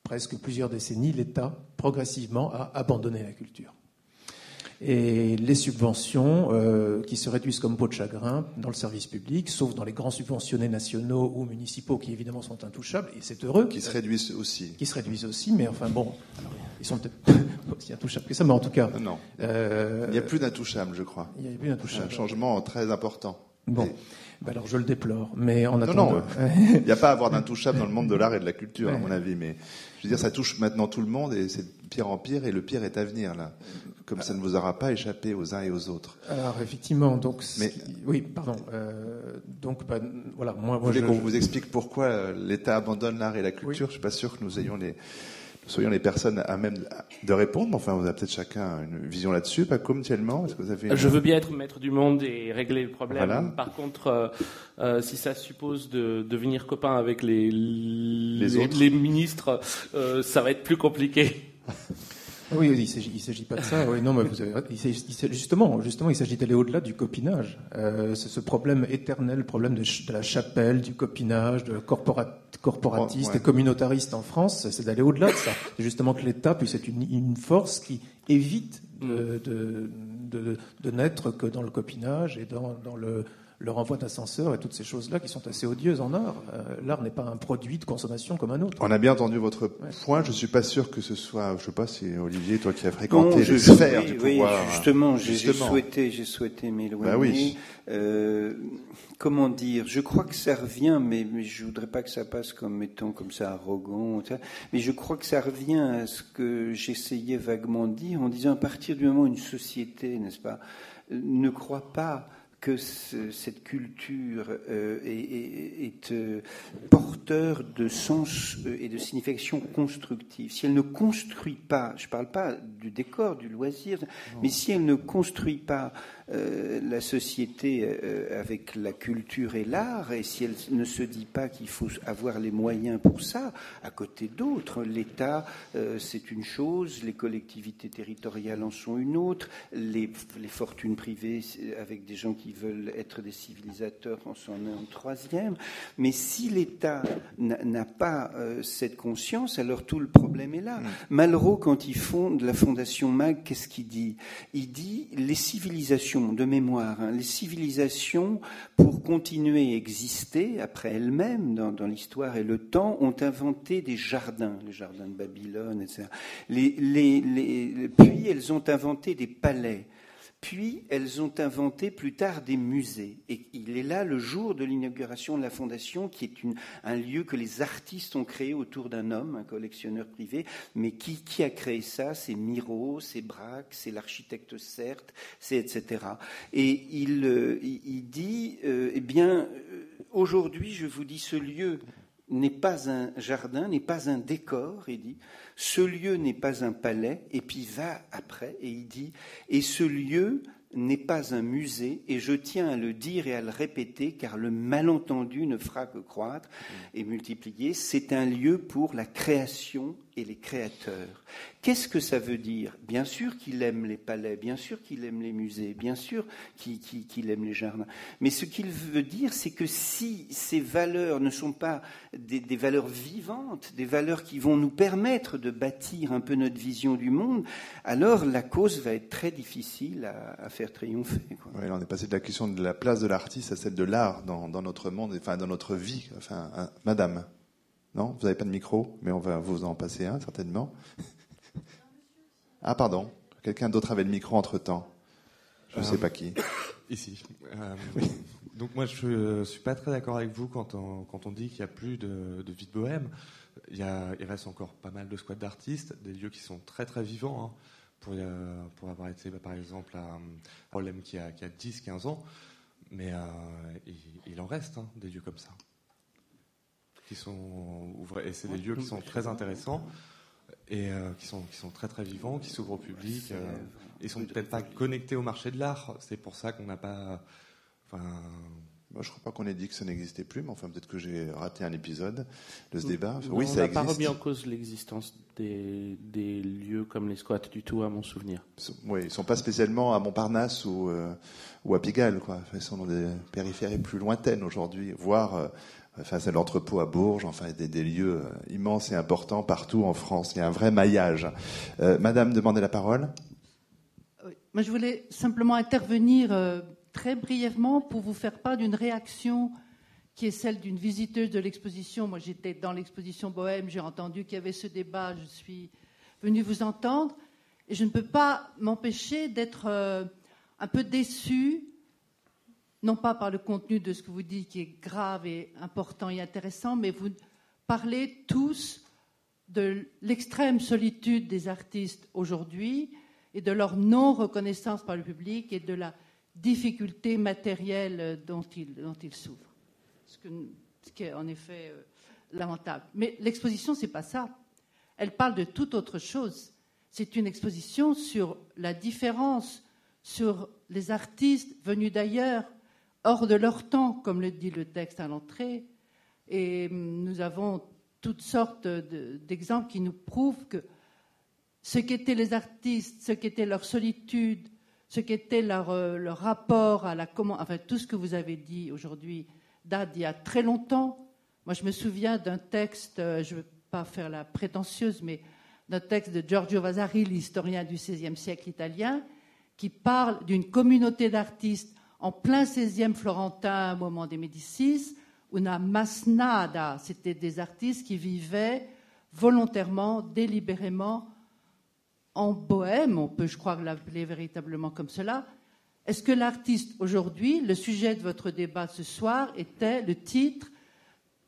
presque plusieurs décennies, l'État progressivement a abandonné la culture? Et les subventions euh, qui se réduisent comme peau de chagrin dans le service public, sauf dans les grands subventionnés nationaux ou municipaux qui évidemment sont intouchables, et c'est heureux. Qui se réduisent aussi. Qui se réduisent aussi, mais enfin bon, alors, ils sont peut-être aussi intouchables que ça, mais en tout cas. Non. Euh, il n'y a plus d'intouchables, je crois. Il n'y a plus d'intouchables. Un changement très important. Bon. Et... Ben alors je le déplore, mais en attendant. Non, non, il n'y a pas à avoir d'intouchable dans le monde de l'art et de la culture, à mon avis, mais je veux dire, ça touche maintenant tout le monde et c'est de pire en pire et le pire est à venir là. Comme ça ne vous aura pas échappé aux uns et aux autres. Alors effectivement, donc mais oui, pardon. Euh, donc bah, voilà, moi, vous voulez qu'on vous explique pourquoi l'État abandonne l'art et la culture? Oui. Je suis pas sûr que nous ayons les soyons les personnes à même de répondre. Mais enfin, vous avez peut-être chacun une vision là-dessus, pas comme tellement. Est-ce que vous avez. Je veux bien être maître du monde et régler le problème. Voilà. Par contre, euh, euh, si ça suppose de devenir copain avec les les, les, les ministres, euh, ça va être plus compliqué. Oui, il ne s'agit pas de ça. Oui, non, mais vous avez, il justement, justement, il s'agit d'aller au-delà du copinage. Euh, c'est ce problème éternel, le problème de, de, la chapelle, du copinage, de corporat, corporatiste et communautariste en France, c'est d'aller au-delà de ça. C'est justement que l'État puisse être une, une, force qui évite de, de, de, de n'être que dans le copinage et dans, dans le le renvoi d'ascenseur et toutes ces choses-là qui sont assez odieuses en art. Euh, l'art n'est pas un produit de consommation comme un autre. On a bien entendu votre point. Je suis pas sûr que ce soit, je sais pas si Olivier, toi qui as fréquenté les sphères du pouvoir. justement, j'ai souhaité, j'ai souhaité m'éloigner. Bah oui. euh, comment dire? Je crois que ça revient, mais, mais je voudrais pas que ça passe comme étant comme ça arrogant. Mais je crois que ça revient à ce que j'essayais vaguement de dire en disant à partir du moment où une société, n'est-ce pas, ne croit pas que cette culture euh, est, euh, porteur de sens euh, et de signification constructive. Si elle ne construit pas, je ne parle pas du décor, du loisir, mais si elle ne construit pas euh, la société euh, avec la culture et l'art, et si elle ne se dit pas qu'il faut avoir les moyens pour ça, à côté d'autres, l'État, euh, c'est une chose, les collectivités territoriales en sont une autre, les, les, fortunes privées avec des gens qui veulent être des civilisateurs en sont un troisième. Mais si l'État n'a pas cette conscience, alors tout le problème est là. Mm. Malraux, quand il fonde la fondation MAG, qu'est-ce qu'il dit? Il dit les civilisations de mémoire. Hein. Les civilisations, pour continuer à exister après elles-mêmes dans, l'histoire et le temps, ont inventé des jardins, les jardins de Babylone, etc. puis elles ont inventé des palais. Puis elles ont inventé plus tard des musées. Et il est là le jour de l'inauguration de la fondation, qui est un lieu que les artistes ont créé autour d'un homme, un collectionneur privé. Mais qui, a créé ça? C'est Miro, c'est Braque, c'est l'architecte Certes, c'est etc. Et il, euh, dit, euh, eh bien, euh, aujourd'hui, je vous dis, ce lieu n'est pas un jardin, n'est pas un décor, il dit, ce lieu n'est pas un palais, et puis va après, et il dit, et ce lieu n'est pas un musée, et je tiens à le dire et à le répéter, car le malentendu ne fera que croître et multiplier, c'est un lieu pour la création et les créateurs. Qu'est-ce que ça veut dire? Bien sûr qu'il aime les palais, bien sûr qu'il aime les musées, bien sûr qu'il aime les jardins. Mais ce qu'il veut dire, c'est que si ces valeurs ne sont pas des, valeurs vivantes, des valeurs qui vont nous permettre de bâtir un peu notre vision du monde, alors la cause va être très difficile à, faire triompher. On est passé de la question de la place de l'artiste à celle de l'art dans, notre monde, enfin dans notre vie. Enfin, hein, Madame. Non, vous n'avez pas de micro, mais on va vous en passer un certainement. ah pardon, quelqu'un d'autre avait le micro entre temps. Je ne sais pas qui. Ici. Euh, donc moi je ne suis pas très d'accord avec vous quand on, dit qu'il n'y a plus de, vie de bohème. Il, reste encore pas mal de squats d'artistes, des lieux qui sont très très vivants. Hein. pour, euh, pour, avoir été bah, par exemple à a, qui a 10-15 ans, mais euh, il, en reste hein, des lieux comme ça qui sont ouvrés. Et c'est des lieux qui sont très intéressants et euh, qui, sont, qui sont très très vivants, qui s'ouvrent au public. Euh, ils sont peut-être pas connectés au marché de l'art. C'est pour ça qu'on n'a pas. Enfin, moi, je crois pas qu'on ait dit que ça n'existait plus, mais enfin, peut-être que j'ai raté un épisode de ce débat. oui, ça on n'a pas remis en cause l'existence des, des, lieux comme les squats du tout, à mon souvenir. Oui, ils sont pas spécialement à Montparnasse ou, euh, ou à Pigalle, quoi. Ils sont dans des périphéries plus lointaines aujourd'hui, voire Enfin, c'est l'entrepôt à Bourges, enfin, des, lieux euh, immenses et importants partout en France. Il y a un vrai maillage. Euh, Madame demandez la parole. Moi, je voulais simplement intervenir euh, très brièvement pour vous faire part d'une réaction qui est celle d'une visiteuse de l'exposition. Moi, j'étais dans l'exposition Bohème, j'ai entendu qu'il y avait ce débat, je suis venue vous entendre, et je ne peux pas m'empêcher d'être un peu déçue non pas par le contenu de ce que vous dites qui est grave et important et intéressant, mais vous parlez tous de l'extrême solitude des artistes aujourd'hui et de leur non-reconnaissance par le public et de la difficulté matérielle dont ils, dont souffrent. Ce, qui est en effet euh, lamentable. Mais l'exposition, ce n'est pas ça. Elle parle de toute autre chose. C'est une exposition sur la différence, sur les artistes venus d'ailleurs, hors de leur temps, comme le dit le texte à l'entrée. Et nous avons toutes sortes d'exemples qui nous prouvent que ce qu'étaient les artistes, ce qu'était leur solitude, ce qu'était leur, euh, rapport à la enfin tout ce que vous avez dit aujourd'hui date d'il y a très longtemps. Moi, je me souviens d'un texte, euh, je ne veux pas faire la prétentieuse, mais d'un texte de Giorgio Vasari, l'historien du XVIe siècle italien, qui parle d'une communauté d'artistes en plein XVIe florentin, au moment des Médicis, una masnada, c'était des artistes qui vivaient volontairement, délibérément en bohème, on peut, je crois, l'appeler véritablement comme cela. Est-ce que l'artiste aujourd'hui, le sujet de votre débat ce soir était le titre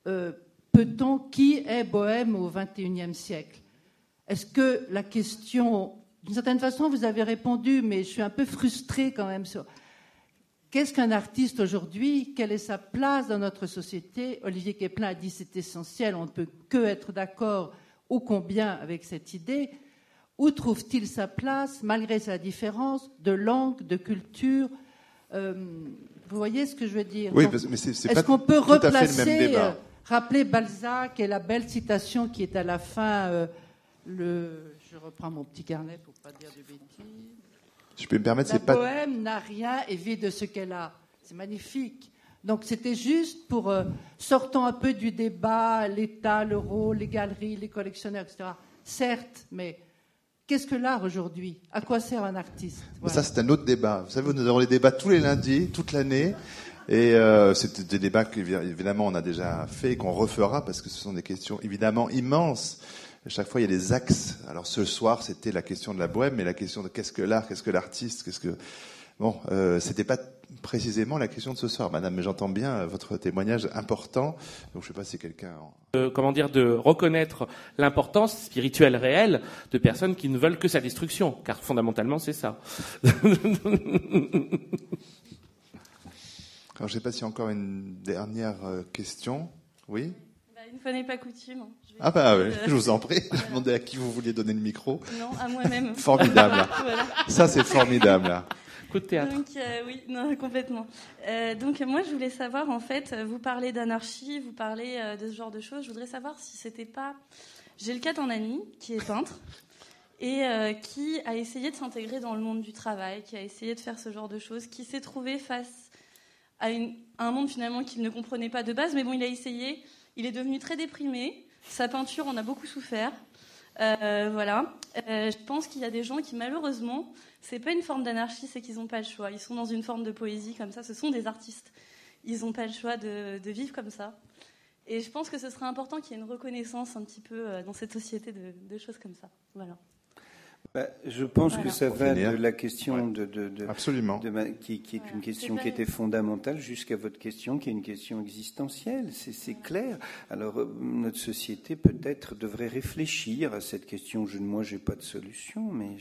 euh, Peut-on qui est bohème au XXIe siècle? Est-ce que la question, d'une certaine façon, vous avez répondu, mais je suis un peu frustrée quand même Qu'est-ce qu'un artiste aujourd'hui? Quelle est sa place dans notre société? Olivier Keplin a dit c'est essentiel, on ne peut que être d'accord ô combien avec cette idée. Où trouve-t-il sa place malgré sa différence de langue, de culture? Euh, Vous voyez ce que je veux dire? Oui, mais c'est Est-ce qu'on peut replacer, euh, rappeler Balzac et la belle citation qui est à la fin euh, le, Je reprends mon petit carnet pour pas dire de bêtises. Je peux me permettre, La c'est pas. poème n'a rien et vit de ce qu'elle a. C'est magnifique. Donc c'était juste pour euh, sortant un peu du débat, l'État, l'euro, les galeries, les collectionneurs, etc. Certes, mais qu'est-ce que l'art aujourd'hui? À quoi sert un artiste? Voilà. Ça, c'est un autre débat. Vous savez, nous avons les débats tous les lundis, toute l'année. Et euh, c'est des débats qu'évidemment on a déjà fait et qu'on refera parce que ce sont des questions évidemment immenses. Chaque fois, il y a des axes. Alors ce soir, c'était la question de la bohème, mais la question de qu'est-ce que l'art, qu'est-ce que l'artiste, qu'est-ce que bon, euh, c'était pas précisément la question de ce soir, Madame. Mais j'entends bien euh, votre témoignage important. Donc je sais pas si quelqu'un. Euh, comment dire, de reconnaître l'importance spirituelle réelle de personnes qui ne veulent que sa destruction, car fondamentalement c'est ça. Alors je sais pas s'il y a encore une dernière euh, question. Oui? Une fois n'est pas coutume. Je vais Ah bah oui, de- je vous en prie. Je demandais à qui vous vouliez donner le micro. Non, à moi-même. Formidable. là. Voilà. Ça c'est formidable. là. Coup de théâtre. Donc, euh, oui, non, complètement. Euh, donc, moi, je voulais savoir, en fait, euh, vous parlez d'anarchie, vous parlez euh, de ce genre de choses. Je voudrais savoir si c'était pas. J'ai le cas d'un ami qui est peintre et euh, qui a essayé de s'intégrer dans le monde du travail, qui a essayé de faire ce genre de choses, qui s'est trouvé face à, une- à un monde finalement qu'il ne comprenait pas de base. Mais bon, il a essayé. Il est devenu très déprimé. Sa peinture en a beaucoup souffert. Euh, voilà. Euh, je pense qu'il y a des gens qui, malheureusement, c'est pas une forme d'anarchie, c'est qu'ils n'ont pas le choix. Ils sont dans une forme de poésie comme ça. Ce sont des artistes. Ils n'ont pas le choix de, vivre comme ça. Et je pense que ce serait important qu'il y ait une reconnaissance un petit peu euh, dans cette société de, de choses comme ça. Voilà. Bah, je pense Voilà. que ça va de la question de, de- de- Absolument. de ma- qui, qui est Voilà. une question qui était fondamentale jusqu'à votre question qui est une question existentielle. C'est c'est clair. Alors euh, notre société peut-être devrait réfléchir à cette question. Je, moi, j'ai pas de solution, mais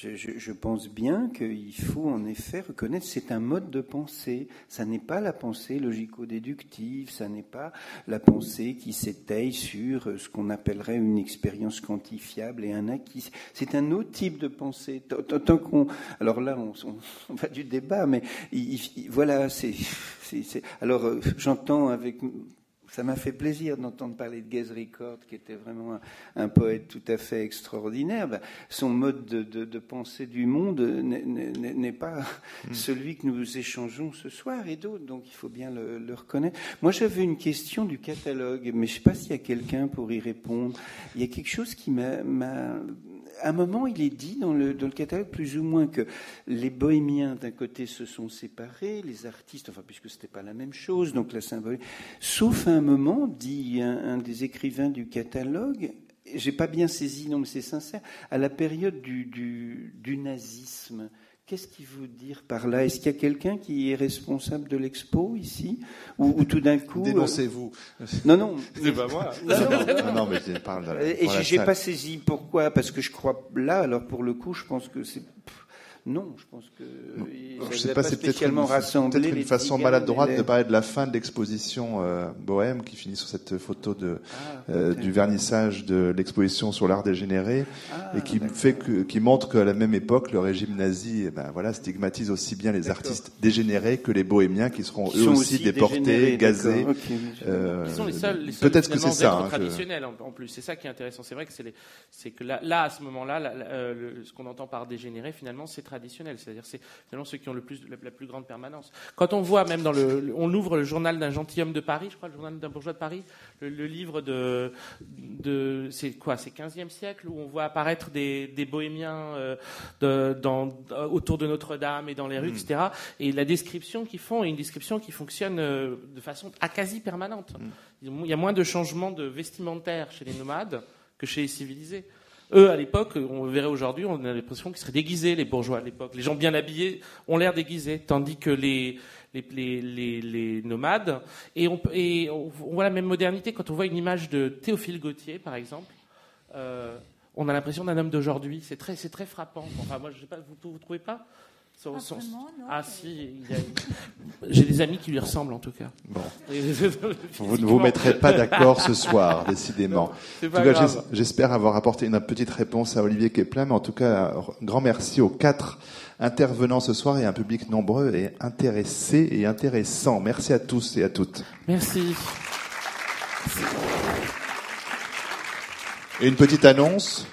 je, pense bien qu'il faut en effet reconnaître c'est un mode de pensée. Ça n'est pas la pensée logico-déductive, ça n'est pas la pensée qui s'étaye sur ce qu'on appellerait une expérience quantifiable et un acquis. C'est un autre type de pensée. Tant- qu'on, alors là, on, on- va du débat, mais il- il- voilà, c'est- alors euh, j'entends avec ça m'a fait plaisir d'entendre parler de Gaze Record, qui était vraiment un, un poète tout à fait extraordinaire. Ben, son mode de, de- de pensée du monde n'est- pas celui que nous échangeons ce soir et d'autres, donc il faut bien le, le reconnaître. Moi, j'avais une question du catalogue, mais je ne sais pas s'il y a quelqu'un pour y répondre. Il y a quelque chose qui m'a... À un moment, il est dit dans le, catalogue plus ou moins que les bohémiens d'un côté se sont séparés, les artistes, enfin puisque c'était pas la même chose, donc la symbolique. Sauf à un moment, dit un, des écrivains du catalogue, j'ai pas bien saisi, non mais c'est sincère, à la période du nazisme. Qu'est-ce qu'il veut dire par là? Est-ce qu'il y a quelqu'un qui est responsable de l'expo ici? Ou, ou tout d'un coup euh, Dénoncez-vous. Non, non. C'est pas moi. Non, non. Mais je parle de la- Et j'ai pas saisi pourquoi, parce que je crois là, alors pour le coup, je pense que c'est pff, Non, je pense que. je ne sais pas, c'est peut-être une, peut une façon maladroite de parler de la fin de l'exposition euh, Bohème qui finit sur cette photo de, ah, euh, du vernissage de l'exposition sur l'art dégénéré ah, et qui fait que, qui montre qu'à la même époque, le régime nazi, eh ben, voilà, stigmatise aussi bien les artistes dégénérés que les bohémiens qui seront eux aussi, déportés, gazés. Euh, Ils sont les seuls, les seuls peut-être que c'est ça. Hein, traditionnels en plus. C'est ça qui est intéressant. C'est vrai que c'est que là, là, à ce moment-là, euh, ce qu'on entend par dégénéré, finalement, c'est traditionnel. C'est-à-dire, c'est finalement ceux qui ont le plus, la, plus grande permanence. Quand on voit même dans le, on ouvre le journal d'un gentilhomme de Paris, je crois, le journal d'un bourgeois de Paris, le, livre de, de c'est quoi, c'est 15e siècle où on voit apparaître des, des bohémiens euh, de, dans, autour de Notre-Dame et dans les rues, mm. etc. Et la description qu'ils font est une description qui fonctionne euh, de façon à quasi permanente. Mm. Il y a moins de changements de vestimentaire chez les nomades que chez les civilisés. Eux, à l'époque, on verrait aujourd'hui, on a l'impression qu'ils seraient déguisés, les bourgeois à l'époque. Les gens bien habillés ont l'air déguisés, tandis que les, les, les, les, nomades. Et on, voit la même modernité quand on voit une image de Théophile Gautier, par exemple. Euh, on a l'impression d'un homme d'aujourd'hui. C'est très, très frappant. Enfin, moi, je sais pas, vous ne trouvez pas ah si, j'ai des amis qui lui ressemblent en tout cas. Bon. vous ne vous mettrez pas d'accord ce soir, décidément. en tout cas, j'espère avoir apporté une petite réponse à Olivier Keplin, mais en tout cas, grand merci aux quatre intervenants ce soir et un public nombreux et intéressé et intéressant. Merci à tous et à toutes. Merci. Et une petite annonce.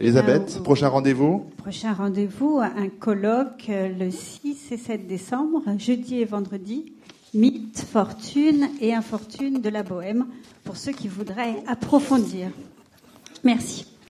Elisabeth, euh, prochain rendez-vous Prochain rendez-vous, un colloque euh, le 6 et 7 décembre, jeudi et vendredi, mythe, fortune et infortune de la bohème, pour ceux qui voudraient approfondir. Merci.